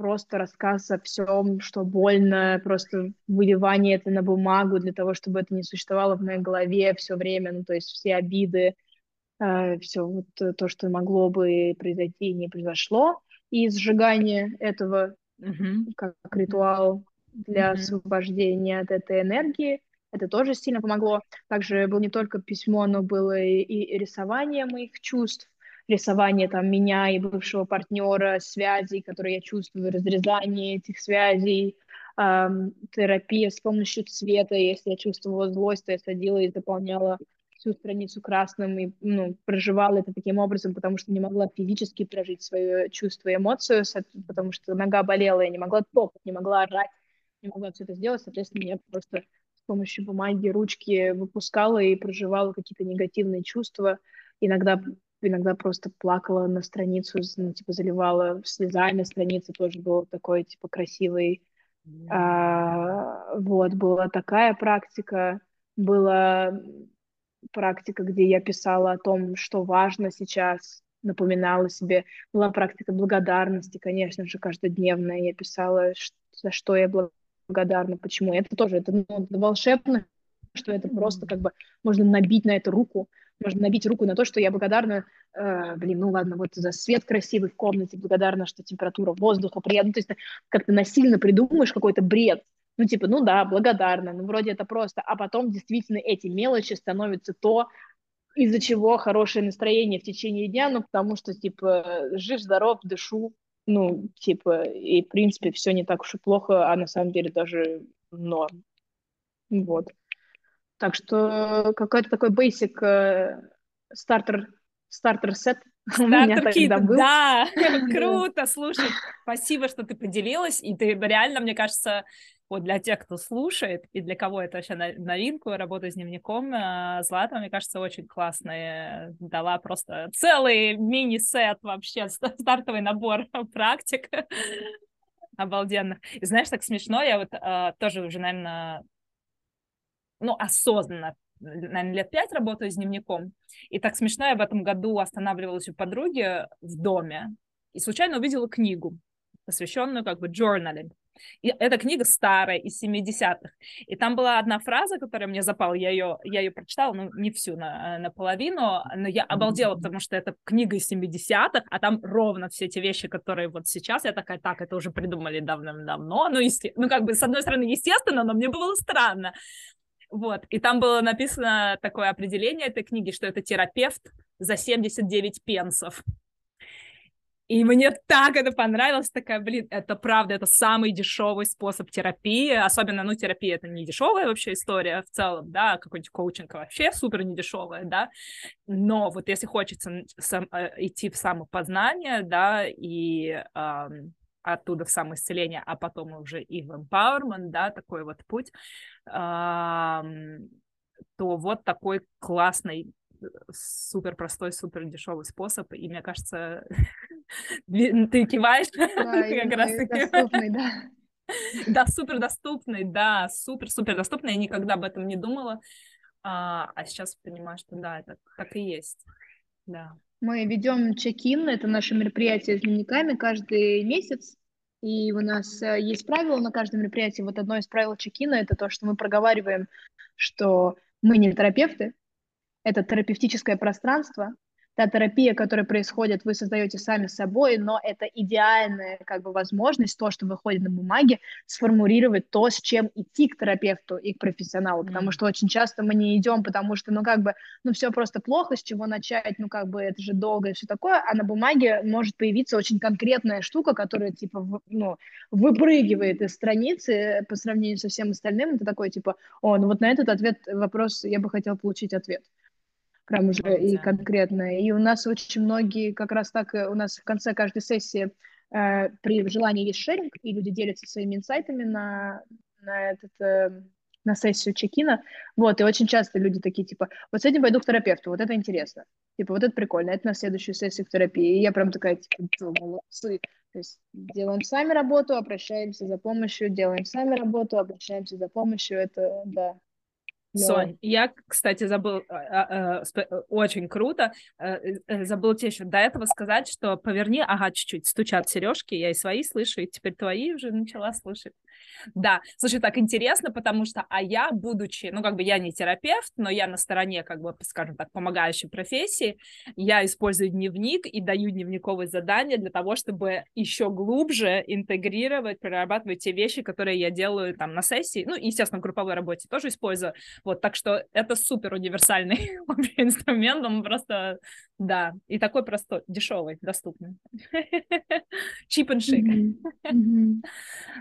просто рассказ о всем, что больно, просто выливание это на бумагу для того, чтобы это не существовало в моей голове все время, ну, то есть все обиды, э, все вот э, то, что могло бы произойти, не произошло, и сжигание этого mm-hmm. как ритуал для mm-hmm. освобождения от этой энергии, это тоже сильно помогло. Также было не только письмо, но было и, и рисование моих чувств, рисование там меня и бывшего партнера, связей, которые я чувствую, разрезание этих связей, эм, терапия с помощью цвета. Если я чувствовала злость, то я садила и заполняла всю страницу красным и ну, проживала это таким образом, потому что не могла физически прожить свое чувство и эмоцию, потому что нога болела, я не могла топать, не могла орать, не могла все это сделать, соответственно, я просто с помощью бумаги, ручки выпускала и проживала какие-то негативные чувства, иногда иногда просто плакала на страницу, ну, типа заливала слезами страницы, тоже был такой, типа, красивый. А, вот, была такая практика. Была практика, где я писала о том, что важно сейчас, напоминала себе. Была практика благодарности, конечно же, каждодневная. Я писала, за что я благодарна, почему. Это тоже, это ну, волшебно, что это просто как бы можно набить на это руку, можно набить руку на то, что я благодарна, э, блин, ну ладно, вот за свет красивый в комнате, благодарна, что температура воздуха приятная, ну, то есть как-то насильно придумаешь какой-то бред, ну, типа, ну да, благодарна, ну, вроде это просто, а потом действительно эти мелочи становятся то, из-за чего хорошее настроение в течение дня, ну, потому что, типа, жив, здоров, дышу, ну, типа, и, в принципе, все не так уж и плохо, а на самом деле даже норм. Вот. Так что какой-то такой basic стартер, стартер сет [laughs] у меня тогда был. [laughs] [laughs] Да, круто, слушай, спасибо, что ты поделилась, и ты реально, мне кажется, вот для тех, кто слушает, и для кого это вообще новинку, работа с дневником, э, Злата, мне кажется, очень классная, дала просто целый мини-сет вообще, стартовый набор практик обалденных. И знаешь, так смешно, я вот э, тоже уже, наверное, ну, осознанно, наверное, лет пять работаю с дневником. И так смешно, я в этом году останавливалась у подруги в доме и случайно увидела книгу, посвященную как бы journaling. И эта книга старая, из 70-х. И там была одна фраза, которая мне запала, я ее, я ее прочитала, ну, не всю, на, наполовину, но я обалдела, потому что это книга из 70-х, а там ровно все эти вещи, которые вот сейчас, я такая, так, это уже придумали давным-давно, ну, есте... ну, как бы, с одной стороны, естественно, но мне было странно. Вот, и там было написано такое определение этой книги, что это терапевт за 79 пенсов. И мне так это понравилось, такая, блин, это правда, это самый дешевый способ терапии, особенно, ну, терапия это не дешевая вообще история в целом, да, какой-нибудь коучинг вообще супер недешевая, да, но вот если хочется сам, э, идти в самопознание, да, и эм, оттуда в самоисцеление, а потом уже и в empowerment, да, такой вот путь, то вот такой классный супер простой, супер дешевый способ, и мне кажется, [laughs] ты киваешь [laughs] как раз таки. да. [laughs] Да, супер доступный, да, супер, супер доступный. Я никогда об этом не думала, а, а сейчас понимаю, что да, это так и есть, да. Мы ведем чек-ин, это наше мероприятие с дневниками каждый месяц, и у нас э, есть правила на каждом мероприятии. Вот одно из правил чекина — это то, что мы проговариваем, что мы не терапевты, это терапевтическое пространство, та терапия, которая происходит, вы создаете сами собой, но это идеальная как бы возможность, то, что выходит на бумаге, сформулировать то, с чем идти к терапевту и к профессионалу, потому что очень часто мы не идем, потому что, ну, как бы, ну, все просто плохо, с чего начать, ну, как бы, это же долго и все такое, а на бумаге может появиться очень конкретная штука, которая, типа, ну, выпрыгивает из страницы по сравнению со всем остальным, это такой, типа, о, ну, вот на этот ответ, вопрос, я бы хотел получить ответ прям уже да. и конкретно. И у нас очень многие, как раз так, э, у нас в конце каждой сессии э, при желании есть шеринг, и люди делятся своими инсайтами на, на этот... Э, на сессию чекина, вот, и очень часто люди такие, типа, вот с этим пойду к терапевту, вот это интересно, типа, вот это прикольно, это на следующую сессию к терапии, и я прям такая, типа, молодцы, то есть делаем сами работу, обращаемся за помощью, делаем сами работу, обращаемся за помощью, это, да, Сонь, я, кстати, забыл, а, а, а, очень круто, э, э, забыл тебе еще до этого сказать, что поверни, ага, чуть-чуть, стучат сережки, я и свои слышу, и теперь твои уже начала слышать. Да, слушай, так интересно, потому что, а я, будучи, ну, как бы я не терапевт, но я на стороне, как бы, скажем так, помогающей профессии, я использую дневник и даю дневниковые задания для того, чтобы еще глубже интегрировать, прорабатывать те вещи, которые я делаю там на сессии, ну, естественно, в групповой работе тоже использую, вот, так что это супер универсальный [laughs] инструмент, он просто, да, и такой простой, дешевый, доступный. [laughs] Чип and шик. [laughs]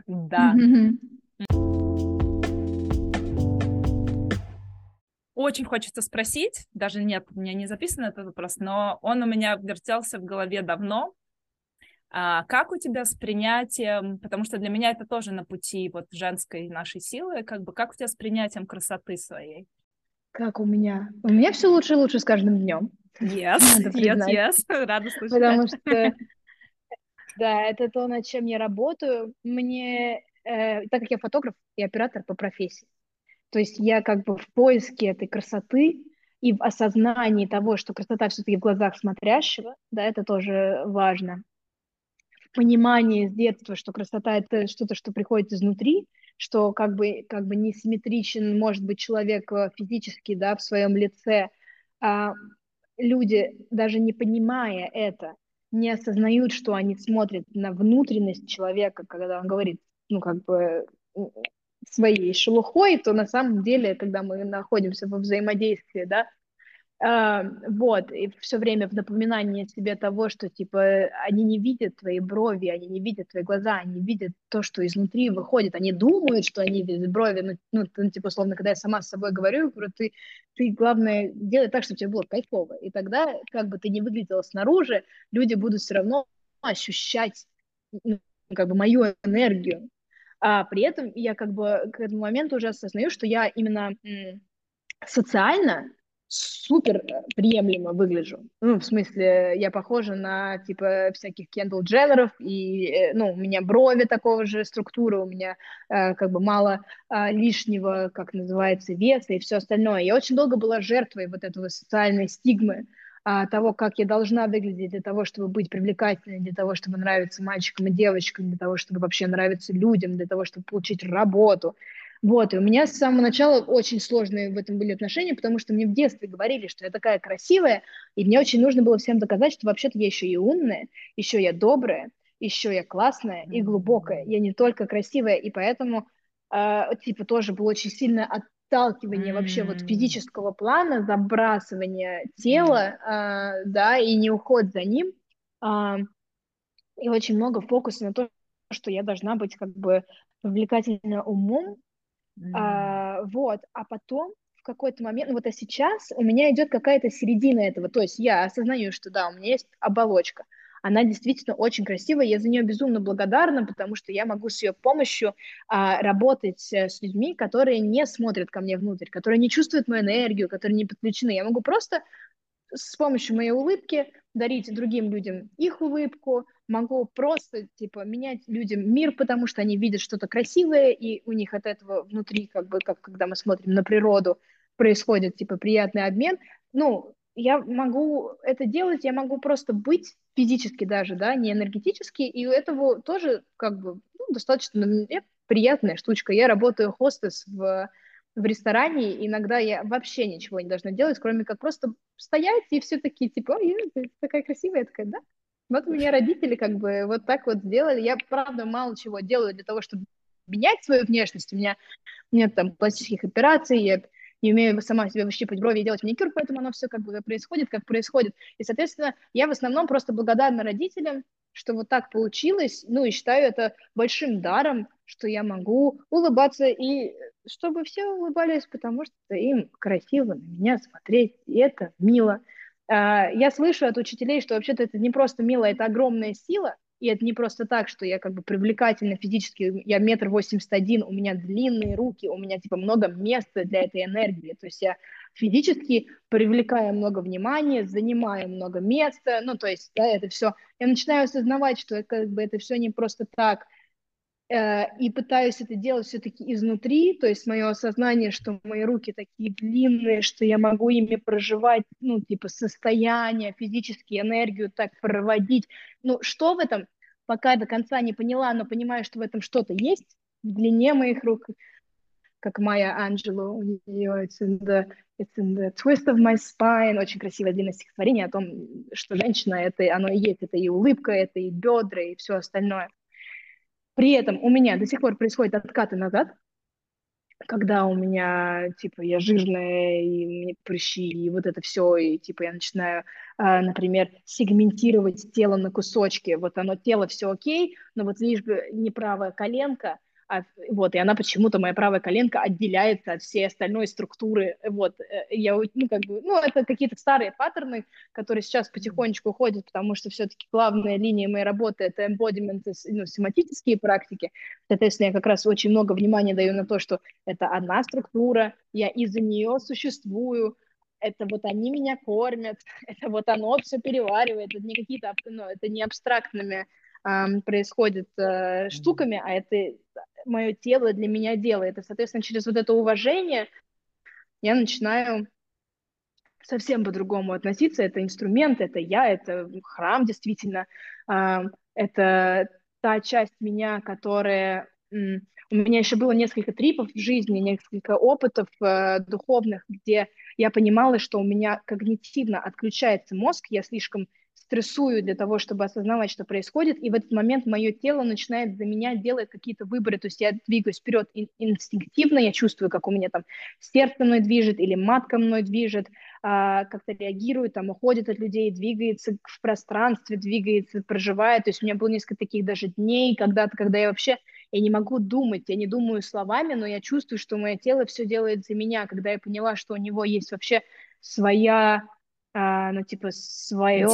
Да. Очень хочется спросить, даже нет, у меня не записан этот вопрос, но он у меня вертелся в голове давно. А как у тебя с принятием, потому что для меня это тоже на пути вот женской нашей силы, как бы как у тебя с принятием красоты своей? Как у меня? У меня все лучше и лучше с каждым днем. Yes, [laughs] yes, yes, рада слышать. Потому что, да, это то, над чем я работаю. Мне, э, так как я фотограф и оператор по профессии, то есть я как бы в поиске этой красоты и в осознании того, что красота все-таки в глазах смотрящего, да, это тоже важно понимание с детства, что красота это что-то, что приходит изнутри, что как бы, как бы несимметричен может быть человек э, физически, да, в своем лице, а люди, даже не понимая это, не осознают, что они смотрят на внутренность человека, когда он говорит, ну, как бы своей шелухой, то на самом деле, когда мы находимся во взаимодействии, да, вот, и все время в напоминании себе того, что, типа, они не видят твои брови, они не видят твои глаза, они видят то, что изнутри выходит, они думают, что они видят брови, ну, ну, ну типа, условно, когда я сама с собой говорю, говорю, ты, ты, главное, делай так, чтобы тебе было кайфово, и тогда, как бы ты не выглядела снаружи, люди будут все равно ощущать, ну, как бы, мою энергию, а при этом я, как бы, к этому моменту уже осознаю, что я именно социально супер э, приемлемо выгляжу. Ну, в смысле, я похожа на, типа, всяких Кендалл Дженнеров, и, э, ну, у меня брови такого же структуры, у меня э, как бы мало э, лишнего, как называется, веса и все остальное. Я очень долго была жертвой вот этого социальной стигмы, э, того, как я должна выглядеть для того, чтобы быть привлекательной, для того, чтобы нравиться мальчикам и девочкам, для того, чтобы вообще нравиться людям, для того, чтобы получить работу. Вот, и у меня с самого начала очень сложные в этом были отношения, потому что мне в детстве говорили, что я такая красивая, и мне очень нужно было всем доказать, что вообще-то я еще и умная, еще я добрая, еще я классная и глубокая, я не только красивая, и поэтому, э, типа, тоже было очень сильное отталкивание mm-hmm. вообще вот физического плана, забрасывание тела, mm-hmm. э, да, и не уход за ним, э, и очень много фокуса на то, что я должна быть как бы привлекательна умом, а, вот, а потом в какой-то момент, ну вот а сейчас у меня идет какая-то середина этого, то есть я осознаю, что да, у меня есть оболочка, она действительно очень красивая, я за нее безумно благодарна, потому что я могу с ее помощью а, работать э, с людьми, которые не смотрят ко мне внутрь, которые не чувствуют мою энергию, которые не подключены. Я могу просто с помощью моей улыбки дарить другим людям их улыбку, могу просто, типа, менять людям мир, потому что они видят что-то красивое, и у них от этого внутри, как бы, как когда мы смотрим на природу, происходит, типа, приятный обмен. Ну, я могу это делать, я могу просто быть физически даже, да, не энергетически, и у этого тоже, как бы, ну, достаточно приятная штучка. Я работаю хостес в в ресторане иногда я вообще ничего не должна делать, кроме как просто стоять и все таки типа, ой, ты такая красивая, такая, да. Вот у меня родители как бы вот так вот сделали. Я, правда, мало чего делаю для того, чтобы менять свою внешность. У меня нет там пластических операций, я не умею сама себе выщипать брови и делать маникюр, поэтому оно все как бы происходит, как происходит. И, соответственно, я в основном просто благодарна родителям, что вот так получилось, ну и считаю это большим даром, что я могу улыбаться и чтобы все улыбались, потому что им красиво на меня смотреть, и это мило. А, я слышу от учителей, что вообще-то это не просто мило, это огромная сила, и это не просто так, что я как бы привлекательна физически, я метр восемьдесят один, у меня длинные руки, у меня типа много места для этой энергии, то есть я физически привлекаю много внимания, занимаю много места, ну то есть да, это все, я начинаю осознавать, что как бы это все не просто так, и пытаюсь это делать все-таки изнутри, то есть мое осознание, что мои руки такие длинные, что я могу ими проживать, ну, типа, состояние, физически энергию так проводить. Ну, что в этом, пока до конца не поняла, но понимаю, что в этом что-то есть, в длине моих рук, как Майя Анджело, у нее it's in, the, it's in the twist of my spine, очень красивое длинное стихотворение о том, что женщина, это оно и есть, это и улыбка, это и бедра, и все остальное. При этом у меня до сих пор происходят откаты назад, когда у меня, типа, я жирная, и мне прыщи, и вот это все, и, типа, я начинаю, э, например, сегментировать тело на кусочки. Вот оно, тело все окей, но вот лишь бы не правая коленка, а, вот, и она почему-то, моя правая коленка, отделяется от всей остальной структуры, вот, э, я, ну, как бы, ну, это какие-то старые паттерны, которые сейчас потихонечку уходят, потому что все-таки главная линия моей работы — это embodiment, ну, семантические практики, соответственно, я как раз очень много внимания даю на то, что это одна структура, я из-за нее существую, это вот они меня кормят, [laughs] это вот оно все переваривает, это не какие-то, ну, это не абстрактными эм, происходит э, штуками, а это мое тело для меня делает. И, соответственно, через вот это уважение я начинаю совсем по-другому относиться. Это инструмент, это я, это храм действительно. Э, это та часть меня, которая... У меня еще было несколько трипов в жизни, несколько опытов э, духовных, где я понимала, что у меня когнитивно отключается мозг, я слишком стрессую для того, чтобы осознавать, что происходит, и в этот момент мое тело начинает за меня делать какие-то выборы, то есть я двигаюсь вперед инстинктивно, я чувствую, как у меня там сердце мной движет или матка мной движет, а, как-то реагирует, там уходит от людей, двигается в пространстве, двигается, проживает, то есть у меня было несколько таких даже дней когда-то, когда я вообще я не могу думать, я не думаю словами, но я чувствую, что мое тело все делает за меня, когда я поняла, что у него есть вообще своя а, ну, типа, свое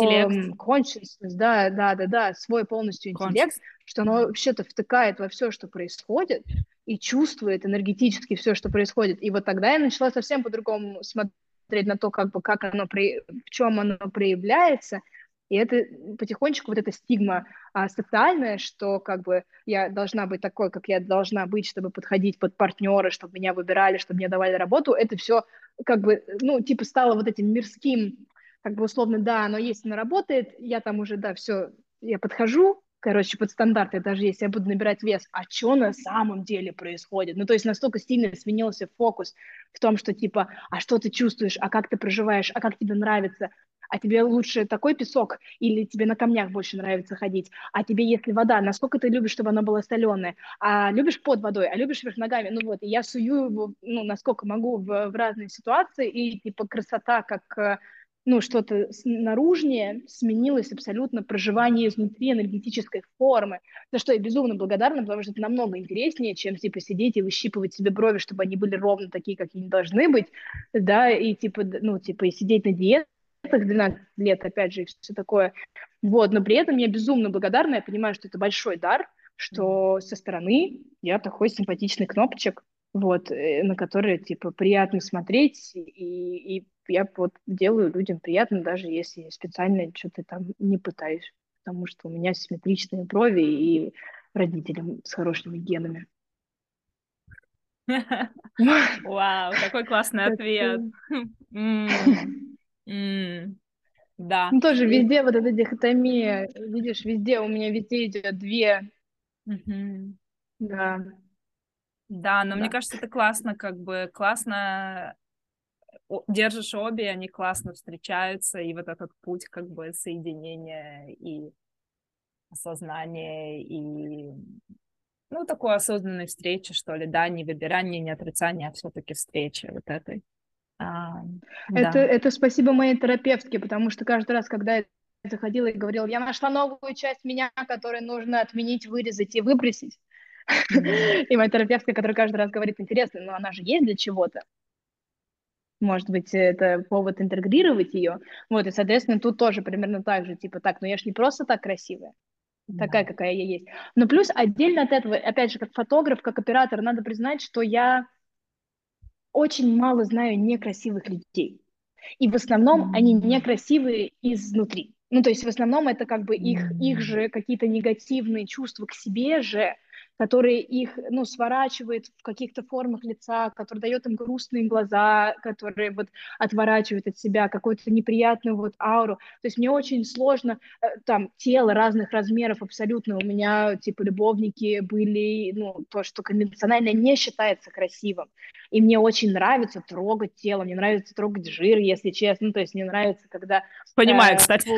consciousness, да, да, да, да, свой полностью интеллект, Conscious. что оно вообще-то втыкает во все, что происходит, и чувствует энергетически все, что происходит. И вот тогда я начала совсем по-другому смотреть на то, как бы, как оно, при... в чем оно проявляется, и это потихонечку вот эта стигма а, социальная, что как бы я должна быть такой, как я должна быть, чтобы подходить под партнера, чтобы меня выбирали, чтобы мне давали работу, это все как бы, ну, типа стало вот этим мирским, как бы условно, да, оно есть, оно работает, я там уже, да, все, я подхожу, короче, под стандарты, даже если я буду набирать вес, а что на самом деле происходит? Ну, то есть настолько сильно сменился фокус в том, что типа, а что ты чувствуешь, а как ты проживаешь, а как тебе нравится, а тебе лучше такой песок или тебе на камнях больше нравится ходить, а тебе если вода, насколько ты любишь, чтобы она была соленая, а любишь под водой, а любишь вверх ногами, ну вот, и я сую его, ну, насколько могу в, в разные ситуации, и типа красота как э, ну, что-то наружнее сменилось абсолютно проживание изнутри энергетической формы, за что я безумно благодарна, потому что это намного интереснее, чем, типа, сидеть и выщипывать себе брови, чтобы они были ровно такие, какие они должны быть, да, и, типа, ну, типа, и сидеть на диетах 12 лет, опять же, и все такое. Вот, но при этом я безумно благодарна, я понимаю, что это большой дар, что со стороны я такой симпатичный кнопочек, вот, э, на которые, типа, приятно смотреть, и, и я вот делаю людям приятно, даже если специально что-то там не пытаюсь, потому что у меня симметричные брови и родители с хорошими генами. [laughs] [laughs] Вау, какой классный ответ. [laughs] Да. Ну, тоже везде вот эта дихотомия, видишь, везде у меня везде идет две. Да. Да, но да. мне кажется, это классно, как бы классно держишь обе, они классно встречаются, и вот этот путь как бы соединения и осознания, и ну, такой осознанной встречи, что ли, да, не выбирание, не отрицание, а все-таки встреча вот этой. А, это, да. это спасибо моей терапевтке, потому что каждый раз, когда я заходила и говорила, я нашла новую часть меня, которую нужно отменить, вырезать и выбросить. Mm-hmm. [laughs] И моя терапевтка, которая каждый раз говорит, интересно, но она же есть для чего-то. Может быть, это повод интегрировать ее. Вот, и, соответственно, тут тоже примерно так же, типа, так, ну я ж не просто так красивая, mm-hmm. такая, какая я есть. Но плюс отдельно от этого, опять же, как фотограф, как оператор, надо признать, что я очень мало знаю некрасивых людей. И в основном они некрасивые изнутри. Ну, то есть в основном это как бы их, их же какие-то негативные чувства к себе же, который их, ну, сворачивает в каких-то формах лица, который дает им грустные глаза, которые вот отворачивают от себя какую-то неприятную вот ауру. То есть мне очень сложно, э, там, тело разных размеров абсолютно. У меня, типа, любовники были, ну, то, что конвенционально не считается красивым. И мне очень нравится трогать тело, мне нравится трогать жир, если честно. Ну, то есть мне нравится, когда... Понимаю, э, кстати.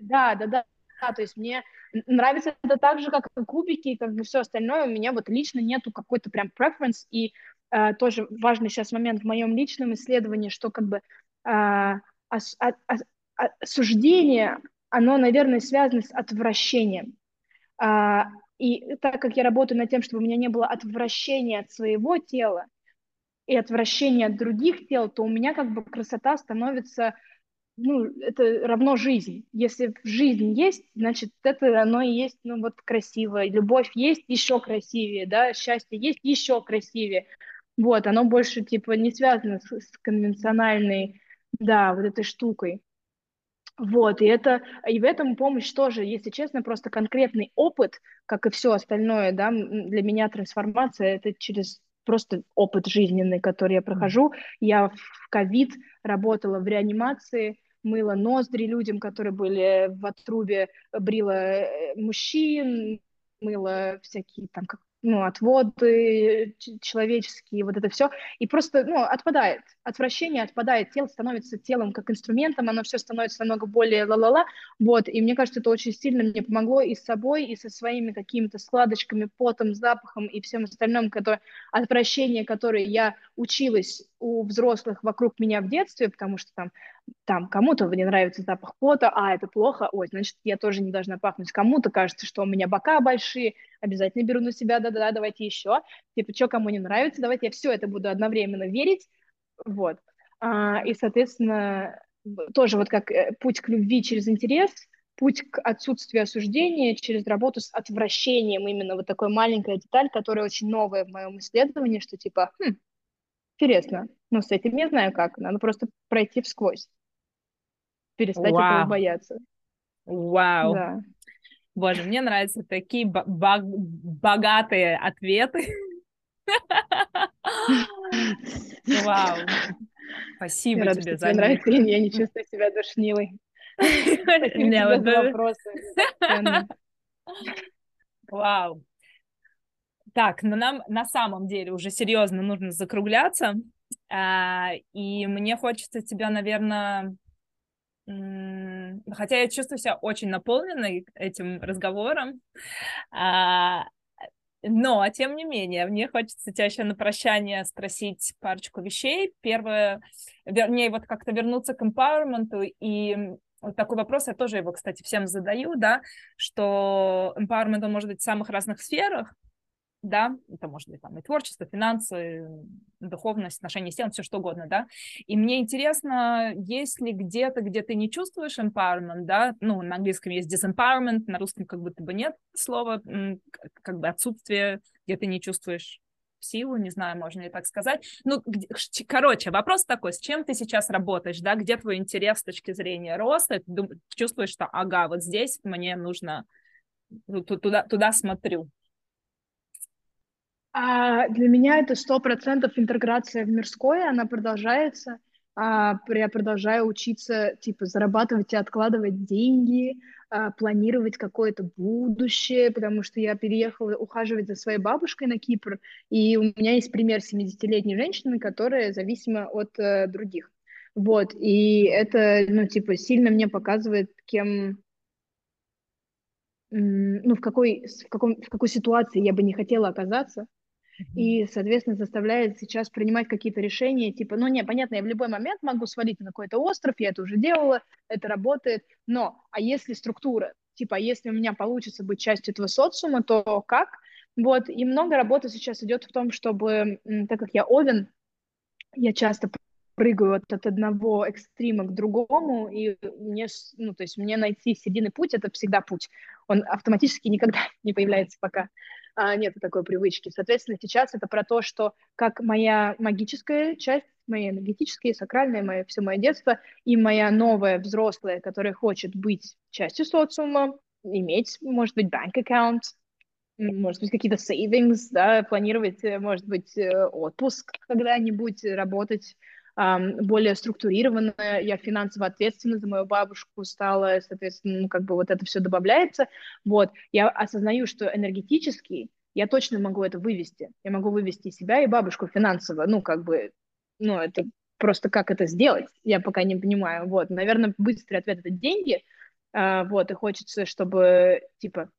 Да, да, да. Да, то есть мне нравится это так же, как и кубики, как бы все остальное. У меня вот лично нету какой-то прям preference. И э, тоже важный сейчас момент в моем личном исследовании, что как бы э, ос, о, о, осуждение, оно, наверное, связано с отвращением. Э, и так как я работаю над тем, чтобы у меня не было отвращения от своего тела и отвращения от других тел, то у меня как бы красота становится ну, это равно жизнь. Если жизнь есть, значит, это оно и есть, ну, вот красиво. Любовь есть, еще красивее, да, счастье есть, еще красивее. Вот, оно больше, типа, не связано с, с конвенциональной, да, вот этой штукой. Вот, и это, и в этом помощь тоже, если честно, просто конкретный опыт, как и все остальное, да, для меня трансформация это через просто опыт жизненный, который я прохожу. Я в ковид работала в реанимации, мыла ноздри людям, которые были в отрубе, брила э, мужчин, мыла всякие там как ну, отводы человеческие, вот это все, и просто, ну, отпадает, отвращение отпадает, тело становится телом как инструментом, оно все становится намного более ла-ла-ла, вот, и мне кажется, это очень сильно мне помогло и с собой, и со своими какими-то складочками, потом, запахом и всем остальным, которое, отвращение, которое я училась у взрослых вокруг меня в детстве, потому что там там кому-то не нравится запах пота, а это плохо, ой, значит, я тоже не должна пахнуть. Кому-то кажется, что у меня бока большие, обязательно беру на себя, да-да-да, давайте еще. Типа, что кому не нравится, давайте я все это буду одновременно верить, вот. А, и, соответственно, тоже вот как э, путь к любви через интерес, путь к отсутствию осуждения через работу с отвращением, именно вот такая маленькая деталь, которая очень новая в моем исследовании, что типа, хм, интересно, ну, с этим я знаю как, надо просто пройти всквозь перестать Вау. этого бояться. Вау. Да. Боже, мне нравятся такие богатые ответы. Вау. Спасибо я тебе за. Нравится, я не чувствую себя душнилой. [laughs] [laughs] Вау. Так, но нам на самом деле уже серьезно нужно закругляться. А, и мне хочется тебя, наверное, хотя я чувствую себя очень наполненной этим разговором, а, Но, тем не менее, мне хочется тебя еще на прощание спросить парочку вещей. Первое, вернее, вот как-то вернуться к empowerment, и вот такой вопрос, я тоже его, кстати, всем задаю, да, что empowerment, он может быть в самых разных сферах, да, это может быть там и творчество, финансы, духовность, отношения с телом, все что угодно, да, и мне интересно, есть ли где-то, где ты не чувствуешь empowerment, да, ну, на английском есть disempowerment, на русском как будто бы нет слова, как бы отсутствие, где ты не чувствуешь силу, не знаю, можно ли так сказать. Ну, где, короче, вопрос такой, с чем ты сейчас работаешь, да, где твой интерес с точки зрения роста, ты чувствуешь, что, ага, вот здесь мне нужно, туда, туда смотрю. А для меня это сто процентов интеграция в мирское, она продолжается. А, я продолжаю учиться, типа, зарабатывать и откладывать деньги, а, планировать какое-то будущее, потому что я переехала ухаживать за своей бабушкой на Кипр, и у меня есть пример 70-летней женщины, которая зависима от э, других. Вот, и это, ну, типа, сильно мне показывает, кем, ну, в какой, в, каком, в какой ситуации я бы не хотела оказаться, и, соответственно, заставляет сейчас принимать какие-то решения, типа, ну, не, понятно, я в любой момент могу свалить на какой-то остров, я это уже делала, это работает, но, а если структура, типа, а если у меня получится быть частью этого социума, то как? Вот, и много работы сейчас идет в том, чтобы, так как я овен, я часто прыгаю от, от одного экстрима к другому, и мне, ну, то есть мне найти серединный путь — это всегда путь. Он автоматически никогда [laughs] не появляется пока нет такой привычки. Соответственно, сейчас это про то, что как моя магическая часть, моя энергетическая, сакральная, мое, все мое детство, и моя новая взрослая, которая хочет быть частью социума, иметь, может быть, account, может быть, какие-то savings, да, планировать, э, может быть, э, отпуск когда-нибудь, работать более структурированно, я финансово ответственна за мою бабушку стала, соответственно, ну, как бы вот это все добавляется, вот, я осознаю, что энергетически я точно могу это вывести, я могу вывести себя и бабушку финансово, ну, как бы, ну, это просто как это сделать, я пока не понимаю, вот, наверное, быстрый ответ — это деньги, а, вот, и хочется, чтобы, типа,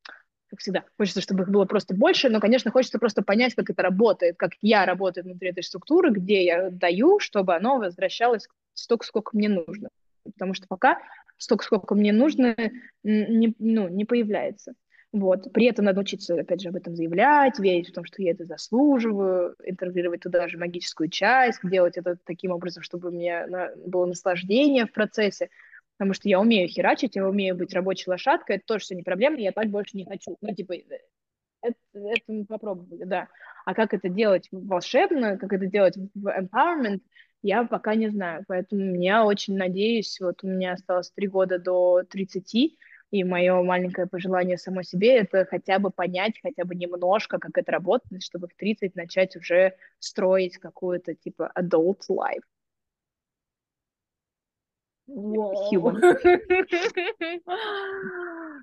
как всегда, хочется, чтобы их было просто больше, но, конечно, хочется просто понять, как это работает, как я работаю внутри этой структуры, где я даю, чтобы оно возвращалось столько, сколько мне нужно. Потому что пока столько, сколько мне нужно, не, ну, не появляется. Вот. При этом надо учиться, опять же, об этом заявлять, верить в том, что я это заслуживаю, интегрировать туда же магическую часть, делать это таким образом, чтобы мне было наслаждение в процессе потому что я умею херачить, я умею быть рабочей лошадкой, это тоже все не проблема, я так больше не хочу. Ну, типа, это, это мы попробовали, да. А как это делать волшебно, как это делать в empowerment, я пока не знаю. Поэтому я очень надеюсь, вот у меня осталось три года до 30, и мое маленькое пожелание самой себе — это хотя бы понять, хотя бы немножко, как это работает, чтобы в 30 начать уже строить какую-то типа adult life. [laughs]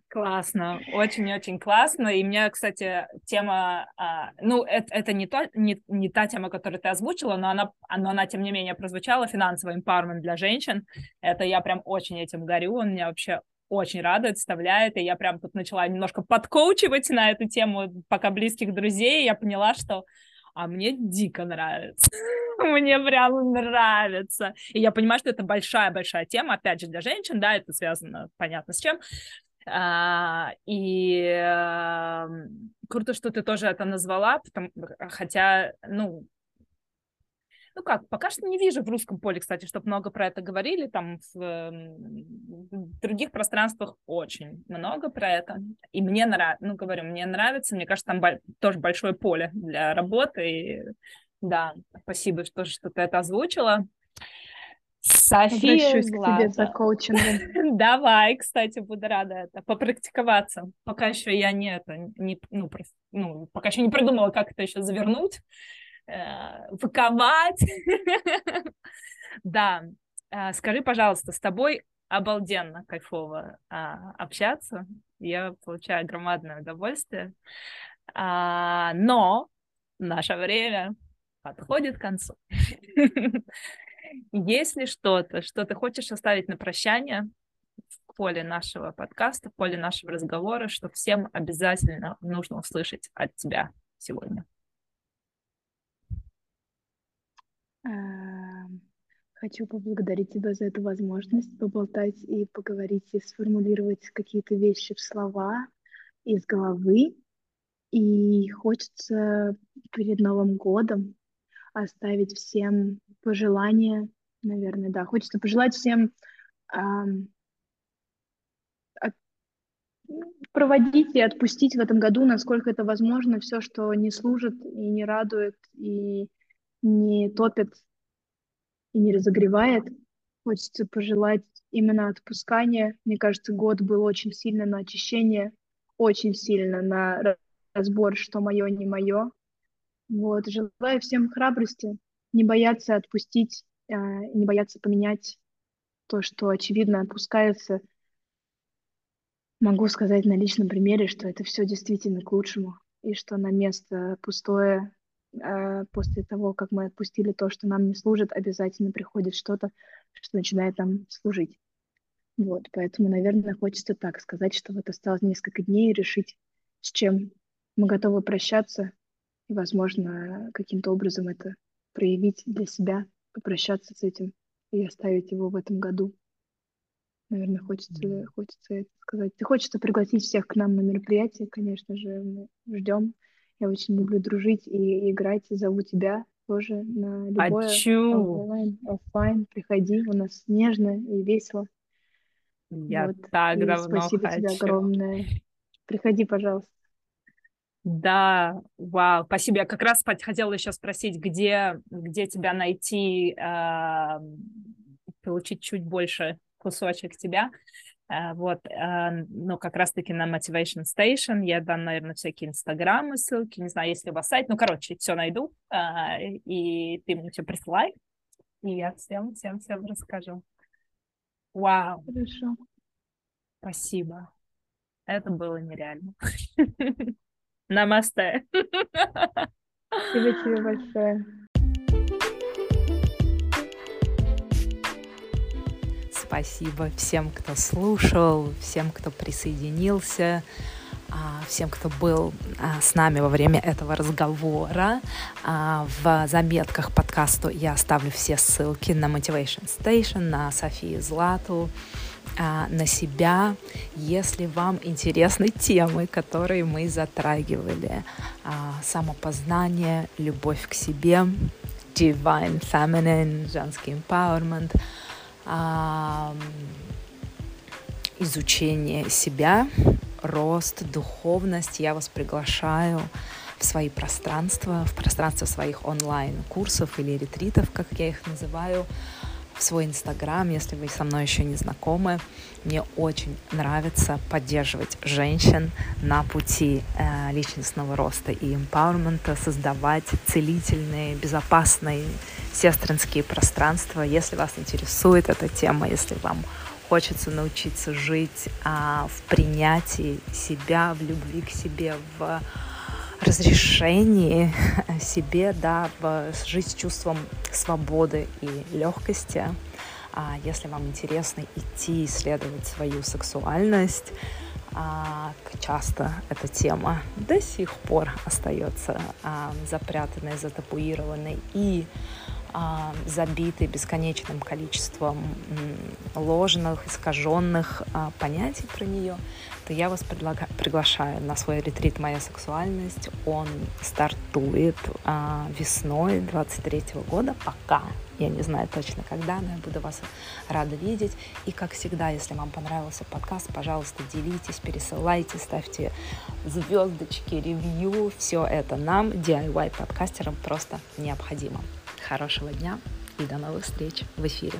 Классно, очень-очень классно. И мне, кстати, тема, а, ну, это, это не, то, не, не та тема, которую ты озвучила, но она, но она, тем не менее, прозвучала, финансовый empowerment для женщин. Это я прям очень этим горю, он меня вообще очень радует, вставляет, и я прям тут начала немножко подкоучивать на эту тему, пока близких друзей, я поняла, что а мне дико нравится. [laughs] мне прям нравится. И я понимаю, что это большая-большая тема, опять же, для женщин, да, это связано, понятно, с чем. А, и а, круто, что ты тоже это назвала, потому, хотя, ну, ну как, пока что не вижу в русском поле, кстати, чтобы много про это говорили, там в, в других пространствах очень много про это, и мне нравится, ну говорю, мне нравится, мне кажется, там бо- тоже большое поле для работы, и да, спасибо, что, что ты это озвучила. София Обращусь к тебе за коучингом. [laughs] Давай, кстати, буду рада это попрактиковаться. Пока еще я не это, не, ну, просто, ну, пока еще не придумала, как это еще завернуть э, выковать. [laughs] Да, э, скажи, пожалуйста, с тобой обалденно кайфово а, общаться. Я получаю громадное удовольствие. А, но наше время подходит к концу. [laughs] Есть что-то, что ты хочешь оставить на прощание в поле нашего подкаста, в поле нашего разговора, что всем обязательно нужно услышать от тебя сегодня? Эм, хочу поблагодарить тебя за эту возможность поболтать и поговорить и сформулировать какие-то вещи в слова из головы. И хочется перед Новым годом оставить всем пожелания, наверное, да, хочется пожелать всем эм, проводить и отпустить в этом году, насколько это возможно, все, что не служит и не радует, и не топит, и не разогревает. Хочется пожелать именно отпускания. Мне кажется, год был очень сильно на очищение, очень сильно на разбор, что мое, не мое. Вот. Желаю всем храбрости, не бояться отпустить, э, не бояться поменять то, что очевидно опускается – Могу сказать на личном примере, что это все действительно к лучшему, и что на место пустое после того, как мы отпустили то, что нам не служит, обязательно приходит что-то, что начинает нам служить. Вот, поэтому, наверное, хочется так сказать, что вот осталось несколько дней решить, с чем мы готовы прощаться, и, возможно, каким-то образом это проявить для себя, попрощаться с этим и оставить его в этом году наверное, хочется, хочется это сказать. Хочется пригласить всех к нам на мероприятие, конечно же, мы ждем. Я очень люблю дружить и играть, зову тебя тоже на любое онлайн, офлайн. Приходи, у нас нежно и весело. Я вот. так и давно спасибо хочу. тебе огромное. Приходи, пожалуйста. Да, вау, спасибо. Я как раз хотела еще спросить, где, где тебя найти, э, получить чуть больше кусочек тебя. Uh, вот, uh, ну, как раз-таки на Motivation Station я дам, наверное, всякие инстаграмы, ссылки, не знаю, если у вас сайт, ну, короче, все найду, uh, и ты мне все присылай, и я всем, всем, всем расскажу. Вау. Хорошо. Спасибо. Это было нереально. [laughs] Намасте. Спасибо тебе большое. Спасибо всем, кто слушал, всем, кто присоединился, а, всем, кто был а, с нами во время этого разговора. А, в заметках подкасту я оставлю все ссылки на Motivation Station, на Софию Злату, на себя, если вам интересны темы, которые мы затрагивали. Самопознание, любовь к себе, divine feminine, женский empowerment — изучение себя, рост, духовность. Я вас приглашаю в свои пространства, в пространство своих онлайн-курсов или ретритов, как я их называю, в свой инстаграм, если вы со мной еще не знакомы. Мне очень нравится поддерживать женщин на пути э, личностного роста и эмпауэрмента, создавать целительные, безопасные сестринские пространства. Если вас интересует эта тема, если вам хочется научиться жить а, в принятии себя, в любви к себе, в разрешении [laughs] себе, да, в жить с чувством свободы и легкости. А если вам интересно идти исследовать свою сексуальность, а, часто эта тема до сих пор остается а, запрятанной, затапуированной и забиты бесконечным количеством ложных, искаженных а, понятий про нее, то я вас предлага- приглашаю на свой ретрит «Моя сексуальность». Он стартует а, весной 23 года, пока я не знаю точно когда, но я буду вас рада видеть. И, как всегда, если вам понравился подкаст, пожалуйста, делитесь, пересылайте, ставьте звездочки, ревью. Все это нам, DIY-подкастерам, просто необходимо хорошего дня и до новых встреч в эфире.